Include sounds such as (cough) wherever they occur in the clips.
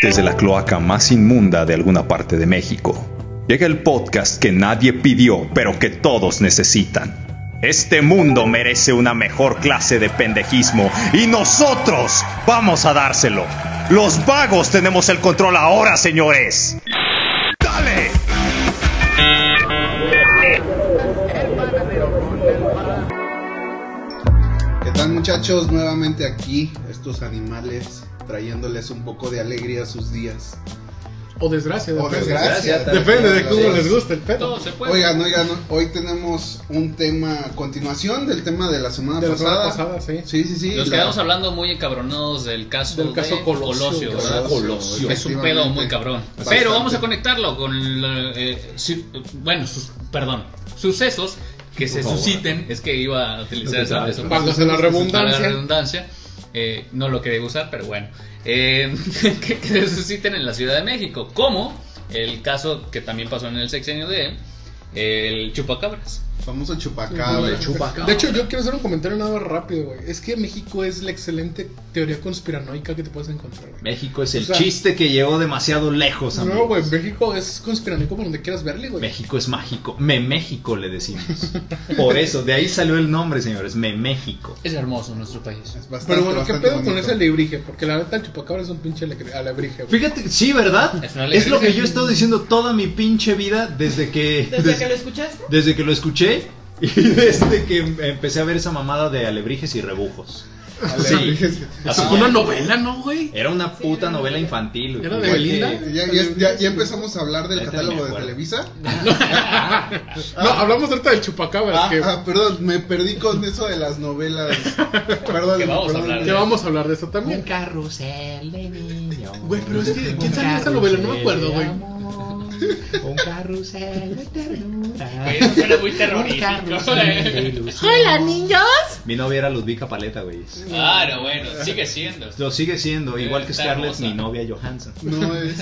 Desde la cloaca más inmunda de alguna parte de México, llega el podcast que nadie pidió, pero que todos necesitan. Este mundo merece una mejor clase de pendejismo y nosotros vamos a dárselo. Los vagos tenemos el control ahora, señores. ¿Qué tal muchachos? Nuevamente aquí, estos animales, trayéndoles un poco de alegría a sus días. O desgracia, O depende. desgracia. Depende de cómo les guste el pedo. Todo se puede. Oigan, oigan, hoy tenemos un tema, continuación del tema de la semana De la semana pasada. pasada, sí. Sí, sí, sí. Nos la- quedamos hablando muy encabronados del caso, Del caso de Colosio, ¿verdad? Colosio, Es un pedo muy cabrón. Bastante. Pero vamos a conectarlo con, eh, su- bueno, sus, perdón, sucesos que se susciten. Es que iba a utilizar esa. Válgase la Para la redundancia. redundancia. Eh, no lo quería usar, pero bueno. Eh, (laughs) que, que se susciten en la Ciudad de México. Como el caso que también pasó en el sexenio de el chupacabras. Famoso chupacabra. De hecho, yo quiero hacer un comentario nada más rápido, güey. Es que México es la excelente teoría conspiranoica que te puedes encontrar, güey. México es el O sea- chiste que llegó demasiado lejos, amigo. No, güey, México es conspiranoico por donde quieras verle, güey. México es mágico. Me México le decimos. Por eso, de ahí salió el nombre, señores. Me México. Es hermoso nuestro país. Es bastante, Pero bueno, ¿qué pedo con ese alebrije? Porque la neta el chupacabra es un pinche alebrije, güey. Fíjate, sí, ¿verdad? Es una Es, lo que yo he estado diciendo toda mi pinche vida desde que. ¿Desde des- que lo escuchaste? desde que lo escuché (laughs) y desde que empecé a ver esa mamada de alebrijes y rebujos. Alebrijes. Así Fue una novela, ¿no, güey? Era una puta novela infantil. güey. ¿Era de Belinda? Ya, ya, ya- ya empezamos a hablar del catálogo de acuerdo. Televisa. (laughs) No, hablamos ahorita del chupacabra. Ah, que, ah, perdón, me perdí con eso de las novelas. Perdón, Que vamos a perdón. hablar que vamos a hablar de eso también. carrusel de niños. Güey, pero es que, ¿quién salió en esa novela? No me acuerdo, güey. Un carrusel de ternura. Eso suena muy terrorífico. Hola, niños. Mi novia era Ludvika Paleta, güey. Claro, bueno, sigue siendo. Lo sigue siendo, igual que Scarlett, hermosa. mi novia Johansson. No es.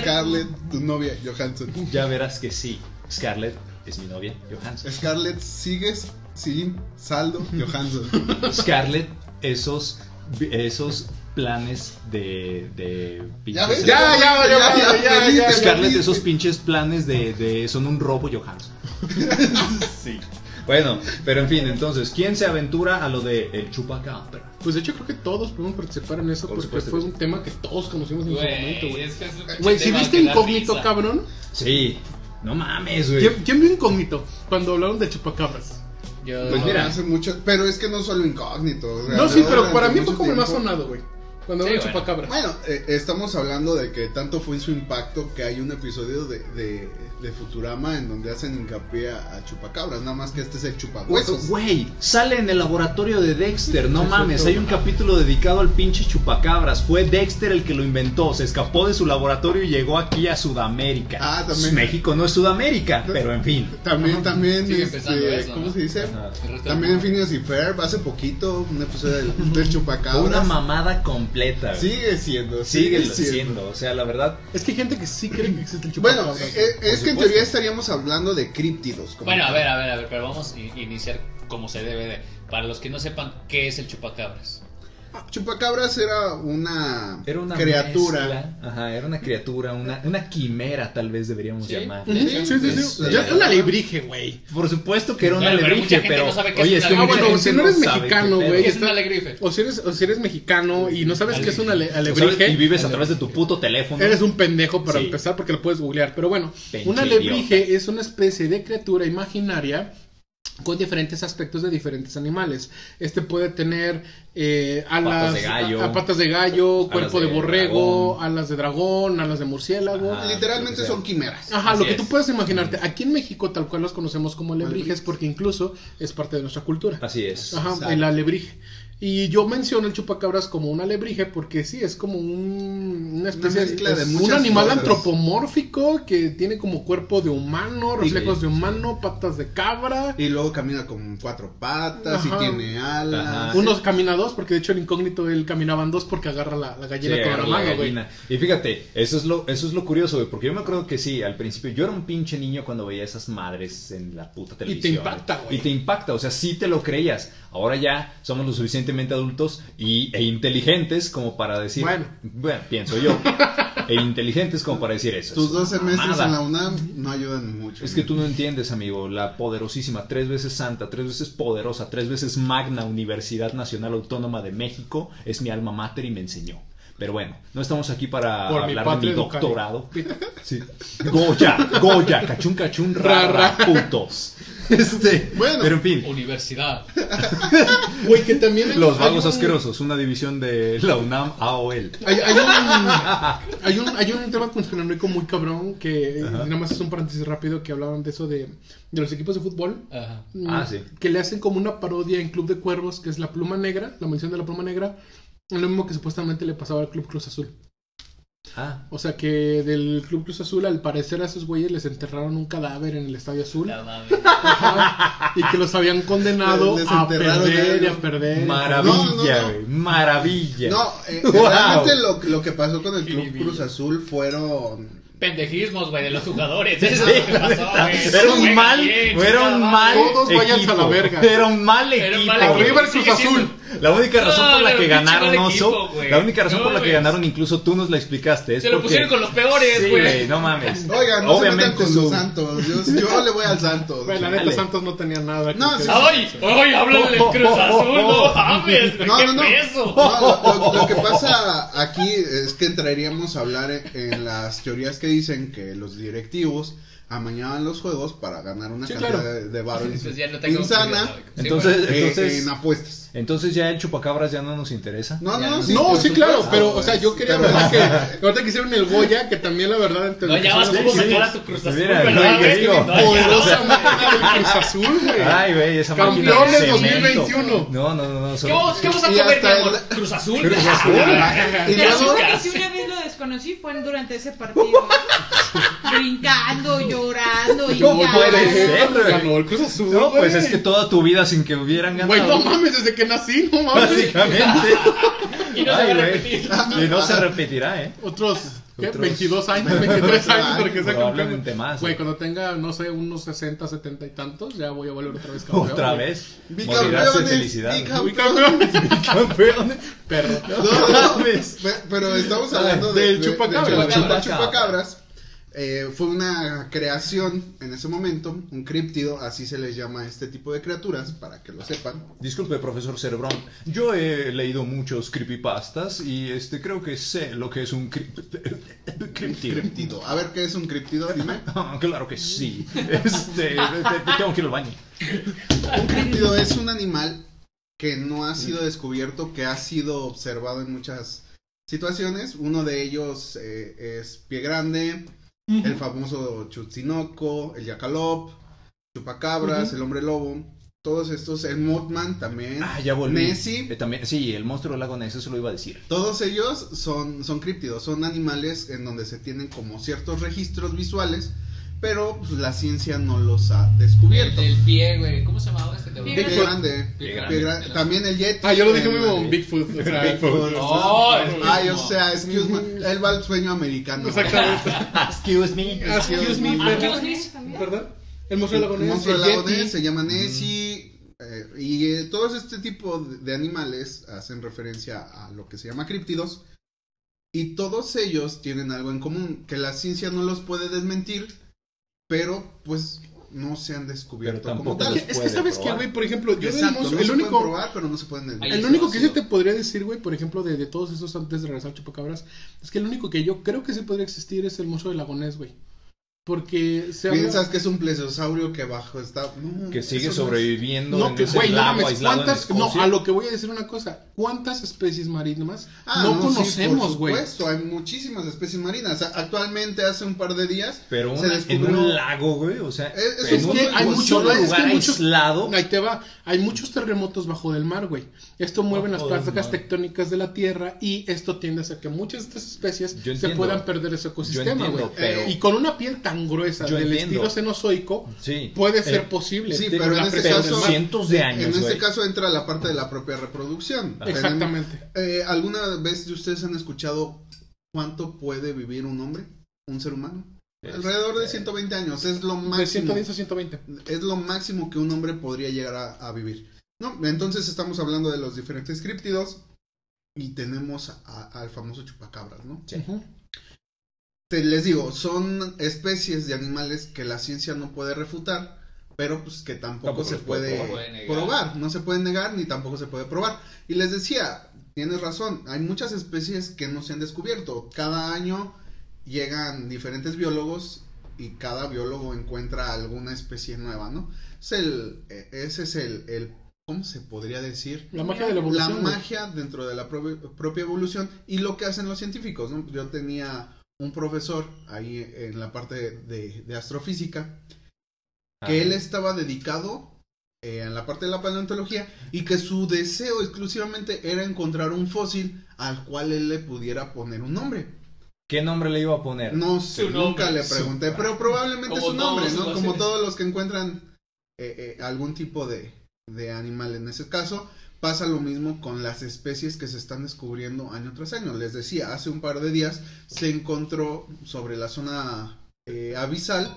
Scarlett, tu novia, Johansson. Ya verás que sí, Scarlett es mi novia Johansson. Scarlett, sigues sin saldo, Johansson. Scarlett, esos, esos planes de, de Ya ves, Ya, ya, ya, ya, ya, ya, ya. Scarlett, perdiste. esos pinches planes de, de son un robo Johansson. (laughs) sí. Bueno, pero en fin, entonces, ¿quién se aventura a lo de el chupacabra? Pues de hecho creo que todos podemos participar en eso Por porque supuesto fue un tema que todos conocimos en su momento, Güey, es que Güey, si tema viste incógnito, cabrón. Sí. No mames, güey. ¿Quién, quién vio incógnito cuando hablaron de chupacabras? Yo, Pues No, mira. hace mucho, pero es que no solo incógnito. o sea, No, sí, pero para mí fue como el más sonado, güey. Cuando Sí, hablaron de bueno. chupacabras. Bueno, eh, estamos hablando de que tanto fue su impacto que hay un episodio de, de, de Futurama en donde hacen hincapié a, a chupacabras, nada más que este es el chupahuesos. Güey, sale en el laboratorio de Dexter, no mames, hay un capítulo dedicado al pinche chupacabras. Fue Dexter el que lo inventó, se escapó de su laboratorio y llegó aquí a Sudamérica. Ah, también. México no es Sudamérica, pero en fin. También, también, Sigue este, eso, ¿cómo ¿no? se dice? Ajá. También en Phineas y Ferb, hace poquito, un episodio (laughs) del, chupacabras. una mamada completa. güey. Sigue siendo, Sigue sigue, siendo. siendo, o sea, la verdad. Es que hay gente que sí cree que existe el Bueno, chupacabras. eh, eh, es que en teoría estaríamos hablando de críptidos. como Bueno, a ver, a ver, a ver, pero vamos a iniciar como se debe de. Para los que no sepan qué es el chupacabras. Chupacabras era una, Era una criatura. mezcla. Ajá, era una criatura, una, una quimera tal vez deberíamos Sí. llamar. Sí, sí, sí. Es, Ya eh, es un alebrije, güey. Por supuesto que era un Claro, gente pero, no sabe qué oye, es es un que Ah, bueno, si no eres mexicano, güey. O si eres, o si eres mexicano y no sabes qué es un ale- O sabes, alebrije. y vives a través de tu puto teléfono. Eres un pendejo para Sí. empezar porque lo puedes googlear. Pero bueno, Pinche un alebrije es una especie de criatura imaginaria con diferentes aspectos de diferentes animales. Este puede tener eh, alas Patas de gallo. a- a patas de gallo, Alas cuerpo de, de borrego, dragón. alas de dragón, alas de murciélago. Ajá. Literalmente son quimeras. Ajá, Así lo que es. tú puedes imaginarte. Aquí en México, tal cual los conocemos como alebrijes, porque incluso es parte de nuestra cultura. Así es. Ajá, Exacto. el alebrije. Y yo menciono el chupacabras como un alebrije porque sí, es como un, una especie de es un animal cosas. antropomórfico que tiene como cuerpo de humano, reflejos de humano, patas de cabra. Y luego camina con cuatro patas Ajá. y tiene alas. Ajá. Uno camina dos, porque de hecho el incógnito él caminaba en dos porque agarra la, la Sí, gallina con agarra la mano, güey. Y fíjate, eso es lo, eso es lo curioso, güey, porque yo me acuerdo que sí, al principio yo era un pinche niño cuando veía esas madres en la puta te televisión. impacta, güey. Y te impacta, o sea, sí te lo creías. Ahora ya somos lo suficientemente adultos y, e inteligentes como para decir, Bueno. bueno, pienso yo. e inteligentes como para decir eso. Tus Es dos semestres mamada. en la UNAM no ayudan mucho. Es que tú no entiendes, amigo, la poderosísima, tres veces santa, tres veces poderosa, tres veces magna Universidad Nacional Autónoma de México es mi alma mater y me enseñó. Pero bueno, no estamos aquí para Por mi hablar de mi doctorado. Sí. Goya, Goya, cachun cachun, Ra, rara, ra. putos. (laughs) Este, Bueno. pero en fin, Universidad. (laughs) Güey, que también hay- los hay vagos un- asquerosos, una división de la UNAM AOL. Hay, hay un, hay, un, hay un tema conspiranoico muy cabrón que Ajá. nada más es un paréntesis rápido que hablaban de eso de, de los equipos de fútbol. Ajá. mm, Ah, sí. Que le hacen como una parodia en Club de Cuervos, que es la pluma negra, la mención de la pluma negra. Lo mismo que supuestamente le pasaba al Club Cruz Azul. Ah, O sea que del Club Cruz Azul, al parecer a esos güeyes les enterraron un cadáver en el Estadio Azul. Ajá, y que los habían condenado Les a perder y algo. a perder. maravilla, No, no, no. güey, maravilla. No, eh, (laughs) Wow. realmente lo, lo que pasó con el Club. Cruz Azul fueron Pendejismos, güey, de los jugadores. Eso es lo que pasó, güey. Era un mal, bien, era un mal Todos equipo. a la verga. Era un mal Era un equipo. mal güey. equipo. Arriba el Cruz Azul. La única razón No, por la que ganaron Oso, equipo, la única razón No, por la que ganaron, incluso tú nos la explicaste, es Se lo porque- pusieron con los peores, güey. no mames. Oigan, no se metan con su- sus santos. Yo, yo le voy al Santos. La neta, Dale. Santos no tenía nada. que- No, sí, ¡Ay! ¡Ay! Háblale del Cruz Azul, no mames, güey. No, ¡Qué no, no. peso! No, lo, lo- lo que pasa aquí es que entraríamos a hablar en, en las teorías que dicen que los directivos amañaban los juegos para ganar una Sí, cantidad claro. de, de varo Pues ya no tengo insana Sí, Entonces, güey. eh, entonces, en apuestas. entonces ya el chupacabras ya no nos interesa. No, Ya no, no. sí, No, sí, claro, supuesto, pero, o sea, yo quería pero- verdad que ahorita que hicieron el Goya, que también la verdad entre No, ya vas Sí, como sí. meter a tu Cruz Azul, Mira, güey, no, que no, ya. Poderosa máquina del Cruz Azul, güey. Ay, güey, esa máquina de Campeones cemento. 2021. No, no, no, no. ¿Qué solo- vamos, qué vamos a comer, hasta mi amor? el- Cruz Azul. Cruz Azul. Y Y luego- azúcar. Si una vez lo desconocí fue durante ese partido. Brincando, llorando y ¿Cómo ya. puede ser, güey? Ganó el Cruz Azul. No, pues güey. es que toda tu vida sin que hubieran ganado. Güey, no mames, desde que nací, no mames. Básicamente. (laughs) Y no se Ay, va a repetir. Y no se repetirá, ¿eh? Otros, ¿qué? Otros- 22 años, (laughs) 23 años, porque sea Probablemente campeón. más, Güey, ¿eh? cuando tenga, no sé, unos 60, 70 y tantos, ya voy a volver otra vez campeón. Otra güey. vez. Morirás de felicidad. bicampeones. Muy campeón. Campeón. Perro. No, no, pe- pero estamos hablando de, Del de- chupacabras. de- del Chupacabras. chupacabras. Eh, fue una creación en ese momento, un críptido, así se les llama a este tipo de criaturas, para que lo sepan. Disculpe, profesor Cerebrón. Yo he leído muchos creepypastas y este creo que sé lo que es un crip... (laughs) críptido. Críptido. A ver, ¿qué es un críptido? Dime. (laughs) Ah, claro que sí. Este, te- te- tengo que ir al baño. Un críptido es un animal que no ha sido descubierto, que ha sido observado en muchas situaciones. Uno de ellos eh, es pie grande, el famoso Chutzinoco, el Yacalop, Chupacabras, el hombre lobo. Todos estos, el Mothman también. Ah, ya volví. Nessie. Eh, también, sí, el monstruo del lago Ness, eso lo iba a decir. Todos ellos son, son críptidos, son animales en donde se tienen como ciertos registros visuales, pero pues, la ciencia no los ha El descubierto. del pie, güey. ¿Cómo se llamaba este Pie Pie grande, Pie pie grande. gra- también el Yeti. Ah, yo lo dije el- mismo, Bigfoot. o sea, Bigfoot. Ay, o sea, excuse me, él va al sueño americano. Exactamente. Excuse (laughs) me. Excuse me, Ah, excuse me. ¿verdad? El monstruo del lago El monstruo el se llama Nessie. eh, y eh, todos este tipo de, de animales hacen referencia a lo que se llama críptidos. Y todos ellos tienen algo en común, que la ciencia no los puede desmentir, pero pues no se han descubierto como tal. Es que sabes que, güey, por ejemplo, yo del Exacto, monstruo- no el se único, pueden probar, pero no se pueden el único que conocido. te podría decir, güey, por ejemplo, de, de todos esos antes de regresar Chupacabras, es que el único que yo creo que sí podría existir es el monstruo del lago Ness, güey. Porque se habla- Piensas que es un plesiosaurio que bajo está... no, Que sigue sobreviviendo No, en que ese güey, no lago en. No, a lo que voy a decir una cosa. ¿Cuántas especies marinas Ah, no, sí, por conocemos, güey? supuesto, hay muchísimas especies marinas. Actualmente, hace un par de días, Pero se una- en descubrió- un lago, güey, o sea, Es- es en un, que hay un mucho- solo es que lugar muchos- aislado. Ahí te va. Hay muchos terremotos bajo del mar, güey. Esto mueve las Bajo placas tectónicas de la Tierra y esto tiende a hacer que muchas de estas especies Yo se entiendo. puedan perder ese ecosistema, güey. pero- Y con una piel tan gruesa Yo del entiendo. estilo cenozoico, Sí. puede ser Eh, posible. Sí, pero en este caso- cientos de años, En este güey. caso entra la parte de la propia reproducción. Exactamente. Eh, ¿Alguna vez de ustedes han escuchado cuánto puede vivir un hombre, un ser humano? Es- Alrededor de 120 años, es lo De máximo. 110 a 120. Es lo máximo que un hombre podría llegar a, a vivir. No, entonces estamos hablando de los diferentes críptidos y tenemos a- al famoso chupacabras, ¿no? Sí. Te les digo, son especies de animales que la ciencia no puede refutar, pero pues que tampoco, Tampoco se puede puede, probar. No se puede negar ni tampoco se puede probar. Y les decía, tienes razón, hay muchas especies que no se han descubierto. Cada año llegan diferentes biólogos y cada biólogo encuentra alguna especie nueva, ¿no? Es el, eh, ese es el, el, ¿cómo se podría decir? La magia de la la evolución. güey. magia dentro de la propia, propia evolución y lo que hacen los científicos. ¿no? Yo tenía un profesor ahí en la parte de, de astrofísica que Ajá. él estaba dedicado eh, en la parte de la paleontología y que su deseo exclusivamente era encontrar un fósil al cual él le pudiera poner un nombre. ¿Qué nombre le iba a poner? No sé, nunca nombre. le pregunté, Su- pero probablemente Como su nombre, todos ¿no? Como todos los que encuentran eh, eh, algún tipo de, de animal. En ese caso, pasa lo mismo con las especies que se están descubriendo año tras año. Les decía, hace un par de días se encontró sobre la zona eh, abisal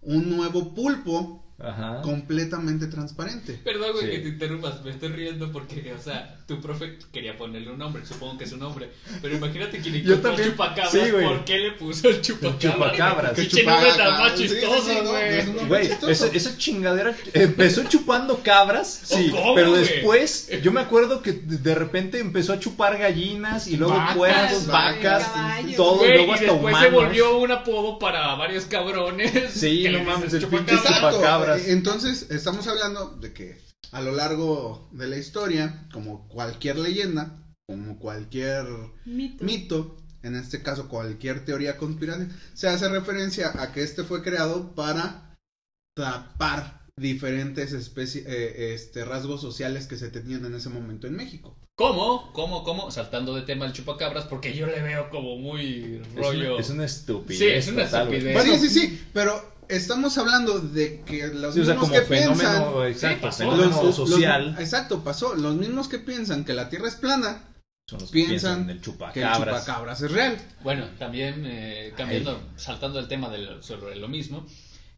un nuevo pulpo Ajá. completamente transparente. Perdón, güey, Sí. que te interrumpas. Me estoy riendo porque, o sea, tu profe quería ponerle un nombre. Supongo que es un nombre. Pero imagínate que le también. chupacabras. Sí, güey. ¿Por qué le puso el chupacabras? chupacabras. Que nombre tan chupacabras. más Sí, sí, chistoso, sí, no, güey. Güey, chistoso. esa, esa chingadera empezó chupando cabras, sí, ¿cómo, pero güey? después yo me acuerdo que de repente empezó a chupar gallinas y luego Vacas, puercos, vacas, caballos. todo, y Güey, luego y hasta después humanos. se volvió un apodo para varios cabrones. Sí, no mames, el pinche chupacabras. Eh, Entonces, estamos hablando de que a lo largo de la historia, como cualquier leyenda, como cualquier Mito. mito, en este caso cualquier teoría conspirativa, se hace referencia a que este fue creado para tapar diferentes especies, eh, este, rasgos sociales que se tenían en ese momento en México. ¿Cómo? ¿Cómo? ¿Cómo? Saltando de tema al chupacabras, porque yo le veo como muy Es rollo. una, es una estupidez. Sí, es una total, estupidez. sí, sí, sí, pero estamos hablando de que los Sí, o sea, mismos como que piensan... fenómeno, exacto, pasó. fenómeno Los- los- social. exacto, pasó. Los mismos que piensan que la Tierra es plana, son los que piensan piensan en el que el chupacabras. chupacabras es real. Bueno, también eh, cambiando, saltando el tema del, sobre lo mismo.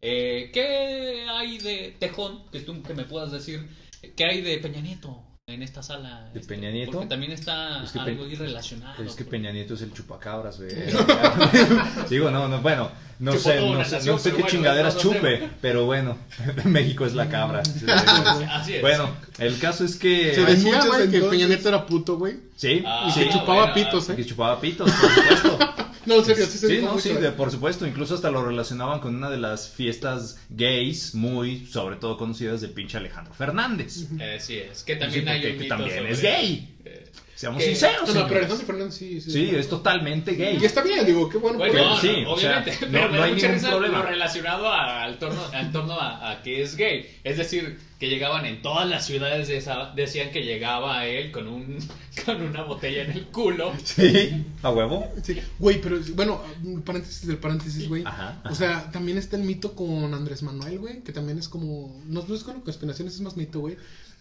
eh, ¿Qué hay de Tejón? Que tú que me puedas decir. ¿Qué hay de Peña Nieto en esta sala? ¿De Este, Peña Nieto? Porque también está Es que algo Pe- ahí relacionado. Es que pues. Peña Nieto es el chupacabras, güey. (laughs) Digo, no, no, bueno, no Chupó sé, no sé, no sé qué bueno, chingaderas chupe, pero bueno, (laughs) México es la cabra. (laughs) Así es. Bueno, el caso es que... Se decía, güey, que entonces. Peña Nieto era puto, güey. Sí, Ah, sí, que chupaba bueno, pitos, que ¿eh? chupaba pitos, por supuesto. No, en serio, sí se Sí, no, sí, ¿eh? de- por supuesto. Incluso hasta lo relacionaban con una de las fiestas gays muy, sobre todo conocidas del pinche Alejandro Fernández. Eh, sí, es que Sí, también hay porque un que mito también sobre- es gay. Seamos que- sinceros. No, no, pero Alejandro Fernández sí. Sí, Sí, es totalmente gay. Y está bien, digo, qué bueno. Bueno, no, sí, no, o sea, obviamente, no- pero me no da hay mucha ningún risa problema. lo relacionado a- al torno, al torno a, a que es gay. Es decir, que llegaban en todas las ciudades de esa, decían que llegaba a él con un (laughs) con una botella en el culo. Sí, a huevo. Sí, güey, pero bueno, paréntesis del paréntesis, güey. Ajá, O sea, también está el mito con Andrés Manuel, güey, que también es como. No, no es con conspiraciones, es más mito, güey.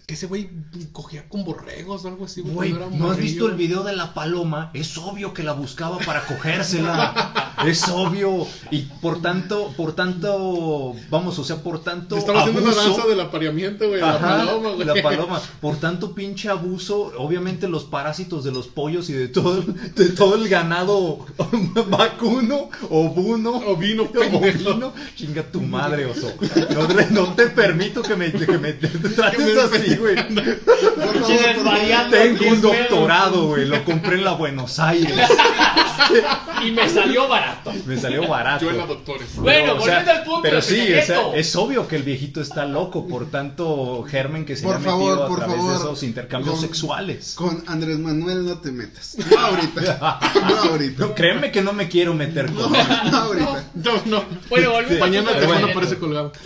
Que ese güey cogía con borregos o algo así, güey. ¿no has visto el video de la paloma? Es obvio que la buscaba para cogérsela. (laughs) es obvio. Y por tanto, por tanto, vamos, o sea, por tanto Estaba haciendo una danza del apareamiento, güey. La paloma, güey. la paloma. Por tanto pinche abuso, obviamente los parásitos de los pollos y de todo, de todo el ganado (laughs) vacuno, ovuno, Ovino, (laughs) ovino, chinga tu madre, oso. No, te- no te permito que me, que me trates me así, güey. (laughs) Tengo un doctorado, güey. Lo compré en la Buenos Aires. Y me salió barato. Me salió barato. Yo en la doctores. Bueno, o sea, volviendo al punto Pero de sí, o sea, es obvio que el viejito está loco por tanto germen que se Por le ha metido favor, a por través de esos intercambios Con- sexuales. Con Andrés Manuel no te metas. (laughs) No ahorita. No ahorita. No, créeme que no me quiero meter con él. No ahorita. No, no. Bueno, volviendo Mañana Peña aparece colgado. (laughs)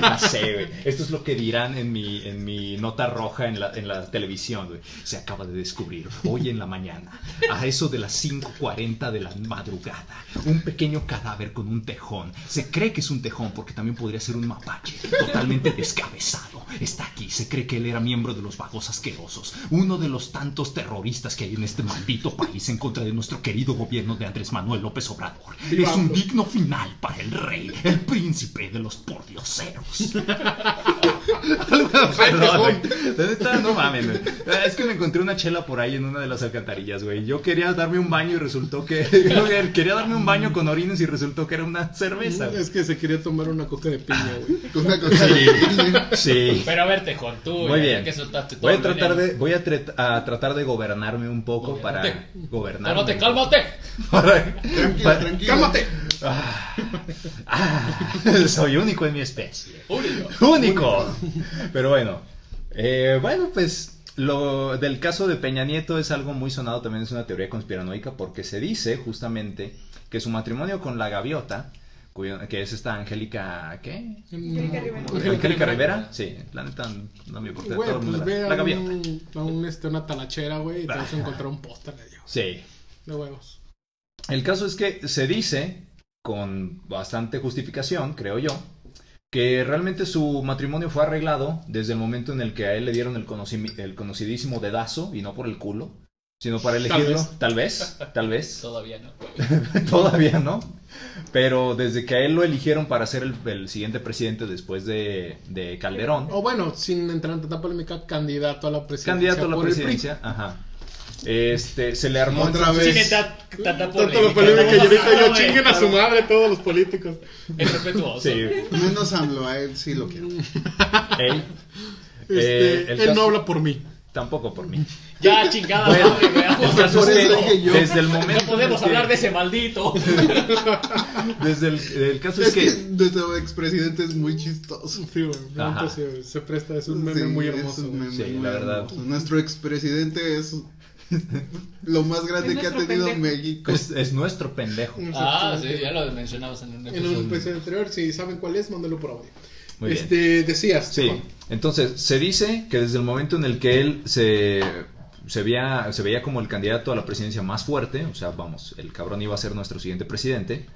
Ya sé, güey. Esto es lo que dirán en mi, en mi nota roja en la, en la televisión, güey. Se acaba de descubrir hoy en la mañana, a eso de las 5.40 de la madrugada, un pequeño cadáver con un tejón. Se cree que es un tejón porque también podría ser un mapache, totalmente descabezado. Está aquí, se cree que él era miembro de los vagos asquerosos, uno de los tantos terroristas que hay en este maldito país en contra de nuestro querido gobierno de Andrés Manuel López Obrador. Es un digno final para el rey, el príncipe de los pordioseros. (laughs) Perdón, güey. La neta, no mames, güey. Es que me encontré una chela por ahí en una de las alcantarillas, güey. Yo quería darme un baño y resultó que. (laughs) quería darme un baño con orines y resultó que era una cerveza. Es que se quería tomar una coca de piña, güey. (laughs) Una cosa de- Sí. Pero a ver, Tejón, tú, Muy ya bien. que soltaste todo Voy a el tratar de, voy a, tratar de gobernarme un poco para gobernarme. Cálmate, cálmate. Para- Tranquilo, para- tranquilo. ¡Cálmate! Ah, soy único en mi especie. Único. Único. Pero bueno, eh, bueno, pues lo del caso de Peña Nieto es algo muy sonado, también es una teoría conspiranoica porque se dice justamente que su matrimonio con la gaviota, cuyo- que es esta Angélica, ¿qué? Angélica Rivera. Angélica Rivera, sí, la neta no me importa. Güey, todo pues la- ve la a gaviota. un, a un, este, una talachera, güey, y te vas a encontrar un póster de Dios. Sí. De huevos. El caso es que se dice, con bastante justificación, creo yo, que realmente su matrimonio fue arreglado desde el momento en el que a él le dieron el, el conocidísimo dedazo, y no por el culo, sino para elegirlo. vez. Tal vez, tal vez. (laughs) Todavía no. (laughs) Todavía no. Pero desde que a él lo eligieron para ser el, el siguiente presidente después de, de Calderón, O bueno, sin entrar en tanta polémica, candidato a la presidencia. candidato a la por el PRI. presidencia, ajá. Este, se le armó Otra vez. Tanto polémica. polémica y ahorita yo chinguen a su madre todos los políticos. Es respetuoso. Sí, Menos AMLO, a él sí lo quiero. ey, Este, Eh, él caso- no habla por mí. tampoco por mí. Ya, chingada Bueno, madre, veamos. El caso Por es eso que dije yo. desde el momento. No podemos que- hablar de ese maldito. Desde el, el caso Es es que que. nuestro expresidente es muy chistoso. Sí, neta Se, se presta, es un meme Sí, muy es hermoso. un güey. meme Sí, muy la verdad. hermoso. Nuestro expresidente es (laughs) lo más grande que ha tenido pendejo. México. Es, es nuestro pendejo. Ah, sí, ya lo mencionabas en un En episodio. un episodio anterior, si saben cuál es, mándalo por audio. Muy bien. este, decías. Sí, entonces se dice que desde el momento en el que él se, se, veía, se veía como el candidato a la presidencia más fuerte, o sea, vamos, el cabrón iba a ser nuestro siguiente presidente,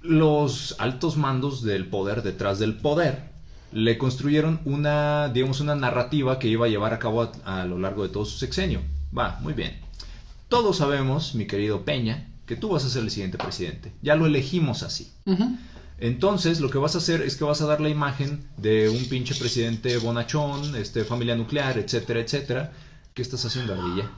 los altos mandos del poder detrás del poder le construyeron una, digamos, una narrativa que iba a llevar a cabo a, a lo largo de todo su sexenio. Va, muy bien. Todos sabemos, mi querido Peña, que tú vas a ser el siguiente presidente. Ya lo elegimos así. Entonces, lo que vas a hacer es que vas a dar la imagen de un pinche presidente bonachón, este, familia nuclear, etcétera, etcétera. ¿Qué estás haciendo, Ardilla?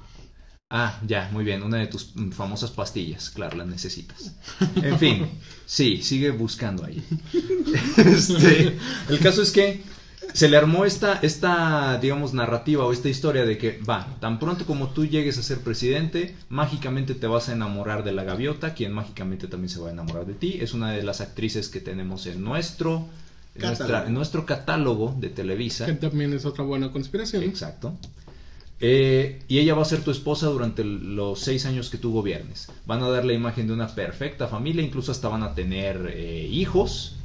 Ah, ya, muy bien, una de tus famosas pastillas, claro, las necesitas. En fin, sí, sigue buscando ahí. (laughs) Este, el caso es que se le armó esta, esta, digamos, narrativa o esta historia de que, va, tan pronto como tú llegues a ser presidente, mágicamente te vas a enamorar de la gaviota, quien mágicamente también se va a enamorar de ti. Es una de las actrices que tenemos en nuestro, en nuestra- Catálogo. en nuestro catálogo de Televisa. Que también es otra buena conspiración. Exacto. Eh, y ella va a ser tu esposa durante los seis años que tú gobiernes. Van a dar la imagen de una perfecta familia, incluso hasta van a tener eh, hijos.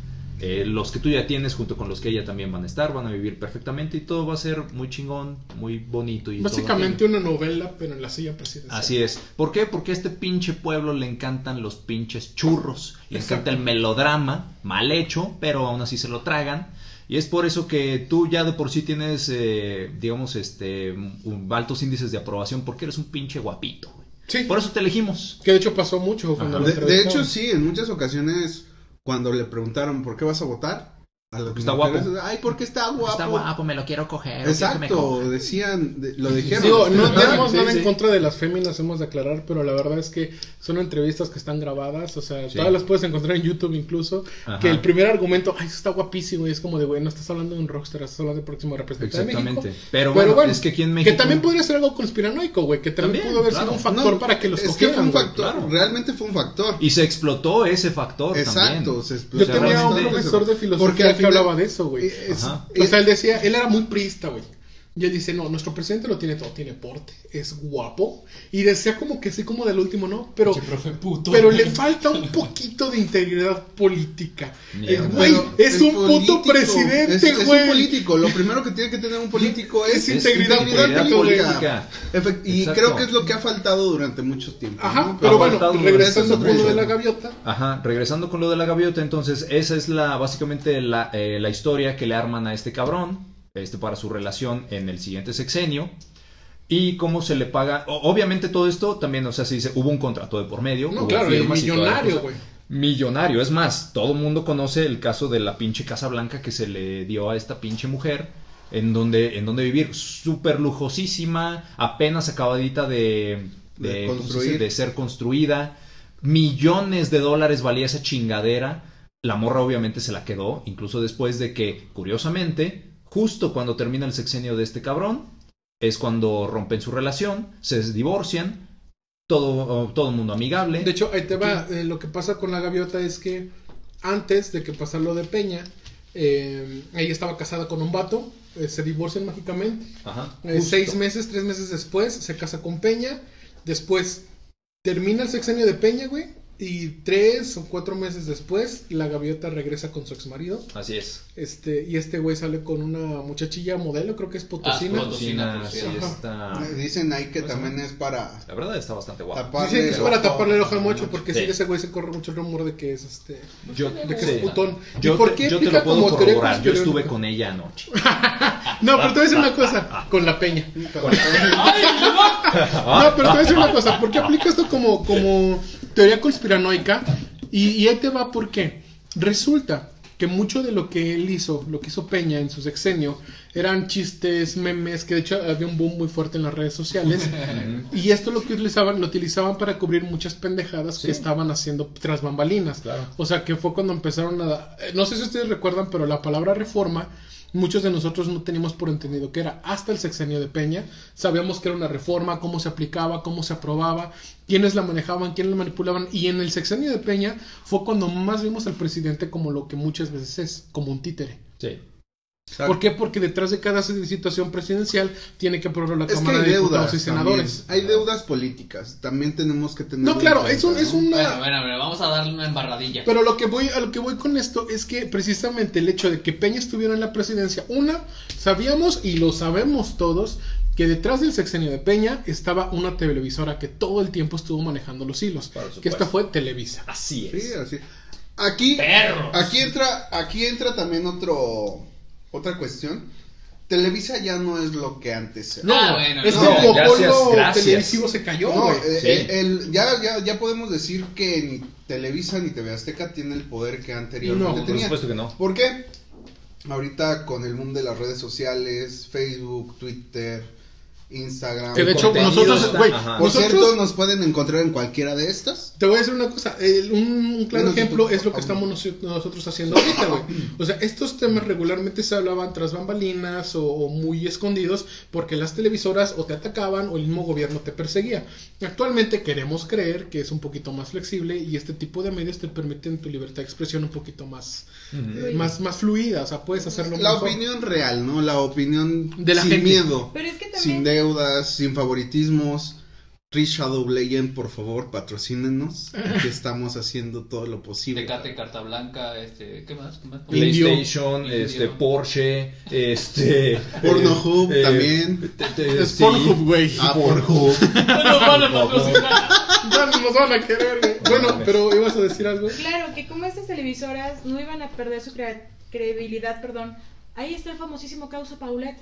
Eh, los que tú ya tienes junto con los que ella también van a estar, van a vivir perfectamente y todo va a ser muy chingón, muy bonito. Y Básicamente una novela, pero en la silla presidencial. Así es. ¿Por qué? Porque a este pinche pueblo le encantan los pinches churros, le encanta el melodrama, mal hecho, pero aún así se lo tragan. Y es por eso que tú ya de por sí tienes, eh, digamos, este, un- altos índices de aprobación, porque eres un pinche guapito. Sí. Por eso te elegimos. Que de hecho pasó mucho cuando De, de hecho, sí, en muchas ocasiones, cuando le preguntaron por qué vas a votar, a las Porque está mujeres, guapo. Ay, porque está guapo. me lo quiero coger. Exacto, decían, de- lo dijeron. Digo, no tenemos sí, nada sí. en contra de las féminas, hemos de aclarar, pero la verdad es que son entrevistas que están grabadas, o sea, Sí. todas las puedes encontrar en YouTube incluso, Ajá. que el primer argumento, ay, eso está guapísimo, y es como de, güey, no estás hablando de un rockstar, estás hablando del próximo representante de Exactamente. México. Pero bueno, es que aquí en México- Que también podría ser algo conspiranoico, güey, que también, También, pudo haber claro. sido un factor No, para que los es que fue cogieran, un güey. factor, claro. realmente fue un factor. Y se explotó ese factor Exacto, también. se Yo sea, tenía un profesor de filosofía Final- hablaba de eso, güey. Ajá. O sea, él decía, él era muy priista, güey. Y él dice, no, nuestro presidente lo tiene todo, tiene porte, es guapo. Y decía como que sí, como del último, ¿no? Pero, pero le falta un poquito de integridad política. Eh, Güey, es, un puto presidente, es, es güey. un político. Lo primero que tiene que tener un político es, Es integridad política, política. Efect- y Exacto. creo que es lo que ha faltado durante mucho tiempo. Ajá, ¿no? pero bueno, regresando con lo de la gaviota. Ajá, regresando con lo de la gaviota, entonces esa es la básicamente la, eh, la historia que le arman a este cabrón, este para su relación en el siguiente sexenio y cómo se le paga. o- obviamente todo esto también, o sea, se dice hubo un contrato de por medio, No, claro, millonario, güey. Millonario, es más, todo el mundo conoce el caso de la pinche Casa Blanca que se le dio a esta pinche mujer en donde, en donde vivir. Súper lujosísima, apenas acabadita de, de ser construida. Millones de dólares valía esa chingadera. La morra obviamente se la quedó, incluso después de que, curiosamente, justo cuando termina el sexenio de este cabrón, es cuando rompen su relación, se divorcian, todo, todo el mundo amigable. De hecho, ahí te va. eh, lo que pasa con la gaviota es que antes de que pasara lo de Peña, eh, ella estaba casada con un vato, eh, se divorcian mágicamente. Ajá, seis meses, tres meses después, se casa con Peña. Después termina el sexenio de Peña, güey. Y tres o cuatro meses después, la gaviota regresa con su ex marido. Así es. Este, y este güey sale con una muchachilla modelo, creo que es Potosina. Ah, Potosina. Sí está... Dicen ahí que también es para La verdad está bastante guapo. taparle Dicen que es para taparle el ojo al mocho, porque Sí. sí, de ese güey se corre mucho el rumor de que es este. Yo, De que sí. es putón. Yo, ¿Y por te- qué yo te aplica lo puedo corroborar. Yo estuve con ella anoche. (laughs) No, pero te voy a decir una cosa, con la peña. (laughs) No, pero te voy a decir una cosa, ¿por qué aplica esto como, como teoría conspiranoica? Y, y ahí te va por qué. Resulta que mucho de lo que él hizo, lo que hizo Peña en su sexenio, eran chistes, memes, que de hecho había un boom muy fuerte en las redes sociales. (laughs) y esto lo que utilizaban, lo utilizaban para cubrir muchas pendejadas que estaban haciendo tras bambalinas. Claro. O sea, que fue cuando empezaron a... No sé si ustedes recuerdan, pero la palabra reforma, muchos de nosotros no teníamos por entendido que era hasta el sexenio de Peña. Sabíamos que era una reforma, cómo se aplicaba, cómo se aprobaba, quiénes la manejaban, quiénes la manipulaban. Y en el sexenio de Peña fue cuando más vimos al presidente como lo que muchas veces es, como un títere. Sí. Exacto. ¿Por qué? Porque detrás de cada situación presidencial tiene que aprobar la Es que Cámara hay de Diputados deudas y senadores. también. Hay deudas políticas. También tenemos que tener. No, claro, es, un, es una... Bueno, bueno, bueno, vamos a darle una embarradilla. Pero lo que voy, a lo que voy con esto es que precisamente el hecho de que Peña estuviera en la presidencia, una, sabíamos y lo sabemos todos que detrás del sexenio de Peña estaba una televisora que todo el tiempo estuvo manejando los hilos, que esta fue Televisa. Así Sí, es. así. Aquí, Perros. aquí entra, aquí entra también otro, otra cuestión. Televisa ya no es lo que antes era. No, Ah, bueno, es no, que el monopolio gracias, gracias. televisivo se cayó, No, eh, Sí. el- ya, ya, ya podemos decir que ni Televisa ni TV Azteca tiene el poder que anteriormente No, Por supuesto que no. ¿Por qué? Ahorita con el mundo de las redes sociales, Facebook, Twitter, Instagram. que de hecho nosotros, güey. Por nosotros cierto, nos pueden encontrar en cualquiera de estas. Te voy a decir una cosa, el- un, un claro Bueno, ejemplo es lo que estamos nos- nosotros haciendo ahorita, güey. O sea, estos temas regularmente se hablaban tras bambalinas o, o muy escondidos porque las televisoras o te atacaban o el mismo gobierno te perseguía. Actualmente queremos creer que es un poquito más flexible y este tipo de medios te permiten tu libertad de expresión un poquito más, eh, más, más fluida, o sea, puedes hacerlo La mejor. opinión real, ¿no? La opinión De la sin gente. miedo, Pero es que también. sin deudas, sin favoritismos. Rich Shadow Legend, por favor, patrocínenos. Aquí (laughs) estamos haciendo todo lo posible. Tecate, Carta Blanca, este, ¿qué más? ¿Qué más? PlayStation, Indio. este, Porsche, este... (laughs) Pornhub eh, también. te- te- Es sí. Pornhub, güey. Ah, Pornhub. (laughs) No nos van a patrocinar. Ya no nos van a querer, güey. Bueno, pero ibas a decir algo. Claro, que como estas televisoras no iban a perder su crea- credibilidad, perdón. Ahí está el famosísimo caso Paulette.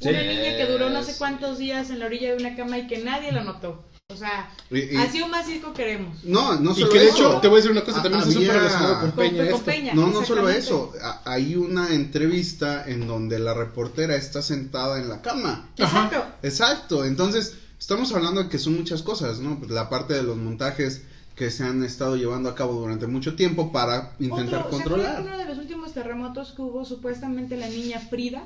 Sí. Una niña que duró no sé cuántos días en la orilla de una cama y que nadie la notó. O sea, Y- y- así un circo queremos. no, no Y solo que de eso. hecho, te voy a decir una cosa, también es había- relacionado con Con- Peña. esto. Peña. No, no solo eso. A- Hay una entrevista en donde la reportera está sentada en la cama. Ajá. Exacto. Exacto. Entonces, estamos hablando de que son muchas cosas, ¿no? Pues la parte de los montajes que se han estado llevando a cabo durante mucho tiempo para intentar Otro, ¿se controlar. acuerdan uno de los últimos terremotos que hubo supuestamente la niña Frida?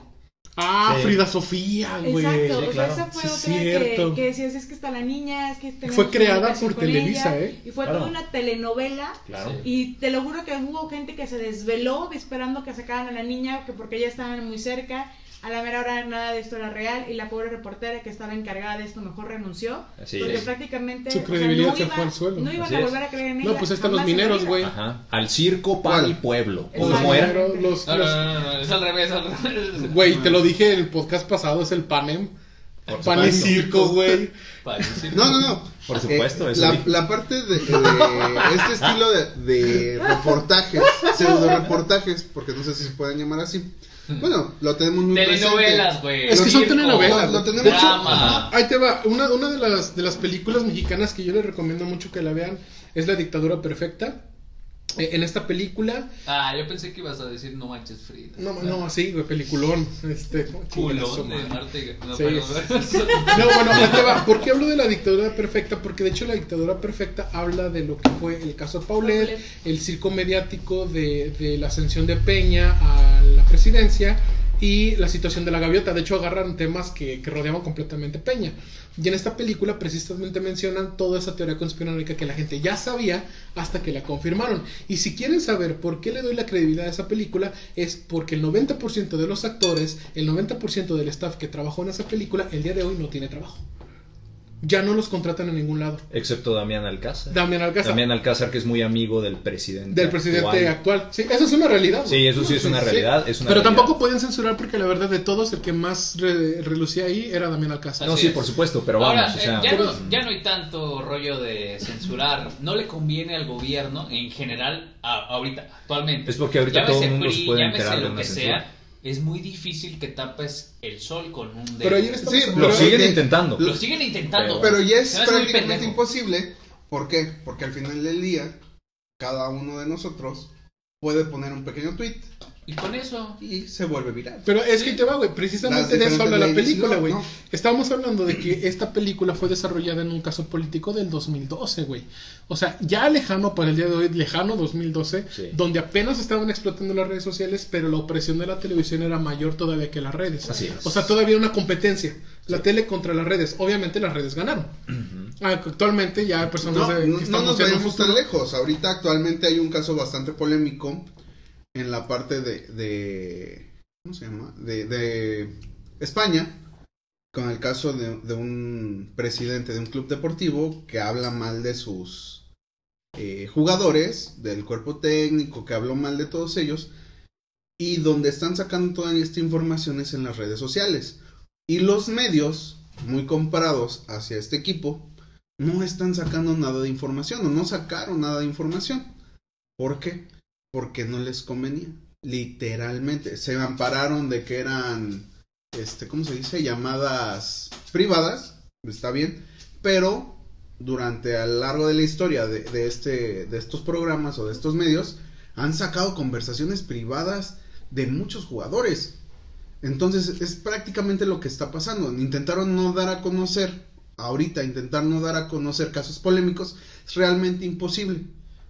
Ah, Sí. Frida Sofía, güey. Exacto, sí, o claro. sea, esa fue Sí, otra cierto. que, que decías, es que está la niña, es que tenemos Fue creada por Televisa, ella, ¿eh? Y fue Claro. toda una telenovela. Claro. Y te lo juro que hubo gente que se desveló esperando que sacaran a la niña, que porque ya estaban muy cerca. A la mera hora nada de esto era real y la pobre reportera que estaba encargada de esto mejor renunció. Así porque es. prácticamente Su o sea, credibilidad no se iba- fue al suelo. No iban Así a es. volver a creer en ella. No, pues ahí están los mineros, güey. Ajá. Al circo, pan ¿Cuál? y pueblo. Exacto. mineros, los, No, no, los- no, no, no, es al revés, al revés. Güey, te lo dije en el podcast pasado, es el Panem. Por Pan y supuesto. circo, güey. No, no, no. Por supuesto, Eh, eso la, la parte de, de este estilo de, de reportajes, pseudo reportajes, porque no sé si se pueden llamar así. Bueno, lo tenemos muy Telenovelas, presente. güey. Es que son telenovelas. Lo- lo tenemos- Drama. Ahí te va. Una, una de, las, de las películas mexicanas que yo les recomiendo mucho que la vean es La Dictadura Perfecta. Eh, en esta película. Ah, yo pensé que ibas a decir No Manches Frida. No, no, sí, güey, peliculón. Este, Culón de Marte. No, Sí, No, bueno, ahí te va. ¿Por qué hablo de la dictadura perfecta? Porque de hecho la dictadura perfecta habla de lo que fue el caso Paulet, Paulet. el circo mediático de, de la ascensión de Peña a la presidencia y la situación de la gaviota. De hecho, agarran temas que, rodeaban completamente Peña. Y en esta película precisamente mencionan toda esa teoría conspiranoica que la gente ya sabía hasta que la confirmaron. Y si quieren saber por qué le doy la credibilidad a esa película, es porque el 90% de los actores, el 90% del staff que trabajó en esa película, el día de hoy no tiene trabajo. Ya no los contratan en ningún lado. Excepto Damián Alcázar. Damián Alcázar. Damián Alcázar, que es muy amigo del presidente. del presidente actual. actual. Sí, eso es una realidad. Sí, eso sí es una realidad, es una Pero realidad. tampoco pueden censurar porque la verdad de todos el que más re- relucía ahí era Damián Alcázar. No, Así sí, es. por supuesto, pero Ahora, vamos, o sea, ya, no, ya no hay tanto rollo de censurar. No le conviene al gobierno en general, a- ahorita, actualmente. Es porque ahorita Llámese todo el mundo se puede enterar de lo una que censura. sea. Es muy difícil que tapes el sol con un dedo. Pero ayer Sí, lo pero- siguen que- intentando. Lo siguen intentando. Pero ya es prácticamente imposible. ¿Por qué? Porque al final del día, cada uno de nosotros puede poner un pequeño tweet Y con eso. y se vuelve viral. Pero es que Sí. te va, güey. Precisamente de eso habla la película, güey. no. Estábamos hablando de que esta película fue desarrollada en un caso político del 2012, güey. O sea, ya lejano para el día de hoy, lejano 2012, Sí. donde apenas estaban explotando las redes sociales, pero la opresión de la televisión era mayor todavía que las redes. Así es. O sea, todavía una competencia. La tele contra las redes. Obviamente las redes ganaron. Ah, Actualmente ya hay personas No, de- no, que no estamos nos vayamos tan lejos. Ahorita actualmente hay un caso bastante polémico en la parte de, de ¿cómo se llama? De, España con el caso de, de un presidente de un club deportivo que habla mal de sus eh, jugadores, del cuerpo técnico, que habló mal de todos ellos y donde están sacando toda esta información es en las redes sociales. Y los medios, muy comparados hacia este equipo, no están sacando nada de información o no sacaron nada de información. ¿Por qué? Porque no les convenía. Literalmente. Se ampararon de que eran, este, ¿cómo se dice? Llamadas privadas. Está bien. Pero durante a lo largo de la historia de, de este, de estos programas o de estos medios, han sacado conversaciones privadas de muchos jugadores. Entonces es prácticamente lo que está pasando. Intentaron no dar a conocer, ahorita intentar no dar a conocer casos polémicos es realmente imposible.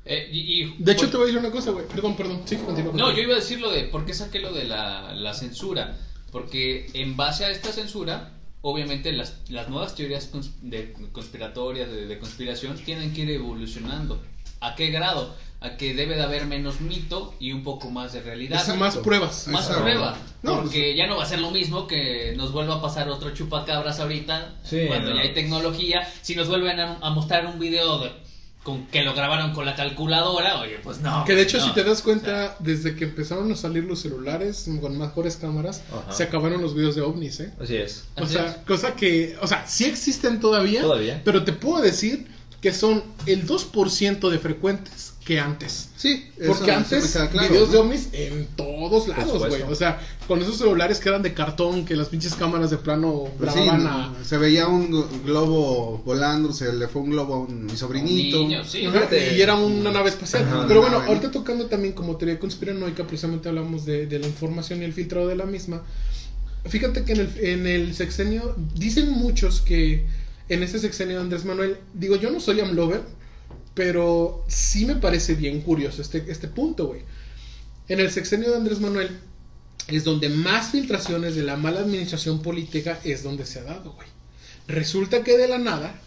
Eh, y, y- De hecho, por- te voy a decir una cosa, güey. Perdón, perdón. Sí, continúa. No, yo iba a decir lo de por qué saqué lo de la, la censura. Porque en base a esta censura, obviamente las, las nuevas teorías cons- de conspiratorias, de, de conspiración, tienen que ir evolucionando. ¿A qué grado? A que debe de haber menos mito y un poco más de realidad. Más pruebas. Más Exacto. prueba. No, porque ya no va a ser lo mismo que nos vuelva a pasar otro chupacabras ahorita. Sí, cuando no. ya hay tecnología. Si nos vuelven a, a mostrar un video de, con que lo grabaron con la calculadora, oye, pues no. Que de hecho, no. si te das O cuenta, desde que empezaron a salir los celulares con mejores cámaras, se acabaron los videos de ovnis, ¿eh? Así es. O Así sea, es. cosa que, o sea, sí existen todavía, Todavía. pero te puedo decir que son el 2% de frecuentes que antes. Sí, eso- Porque antes, me queda claro, videos ¿no? de ovnis en todos lados, güey. O sea, con esos celulares que eran de cartón, que las pinches cámaras de plano Pues sí, grababan a... se veía un glo- globo volando, se le fue un globo a un- mi sobrinito. Un niño, sí. Ajá, Fíjate. y era una nave espacial. Ajá. Pero bueno, Nave, ahorita tocando también como teoría conspiranoica, precisamente hablamos de, de la información y el filtrado de la misma. Fíjate que en el, en el sexenio, dicen muchos que en ese sexenio de Andrés Manuel, digo, yo no soy amlover, pero sí me parece bien curioso este, este punto, güey. En el sexenio de Andrés Manuel es donde más filtraciones de la mala administración política es donde se ha dado, güey. Resulta que de la nada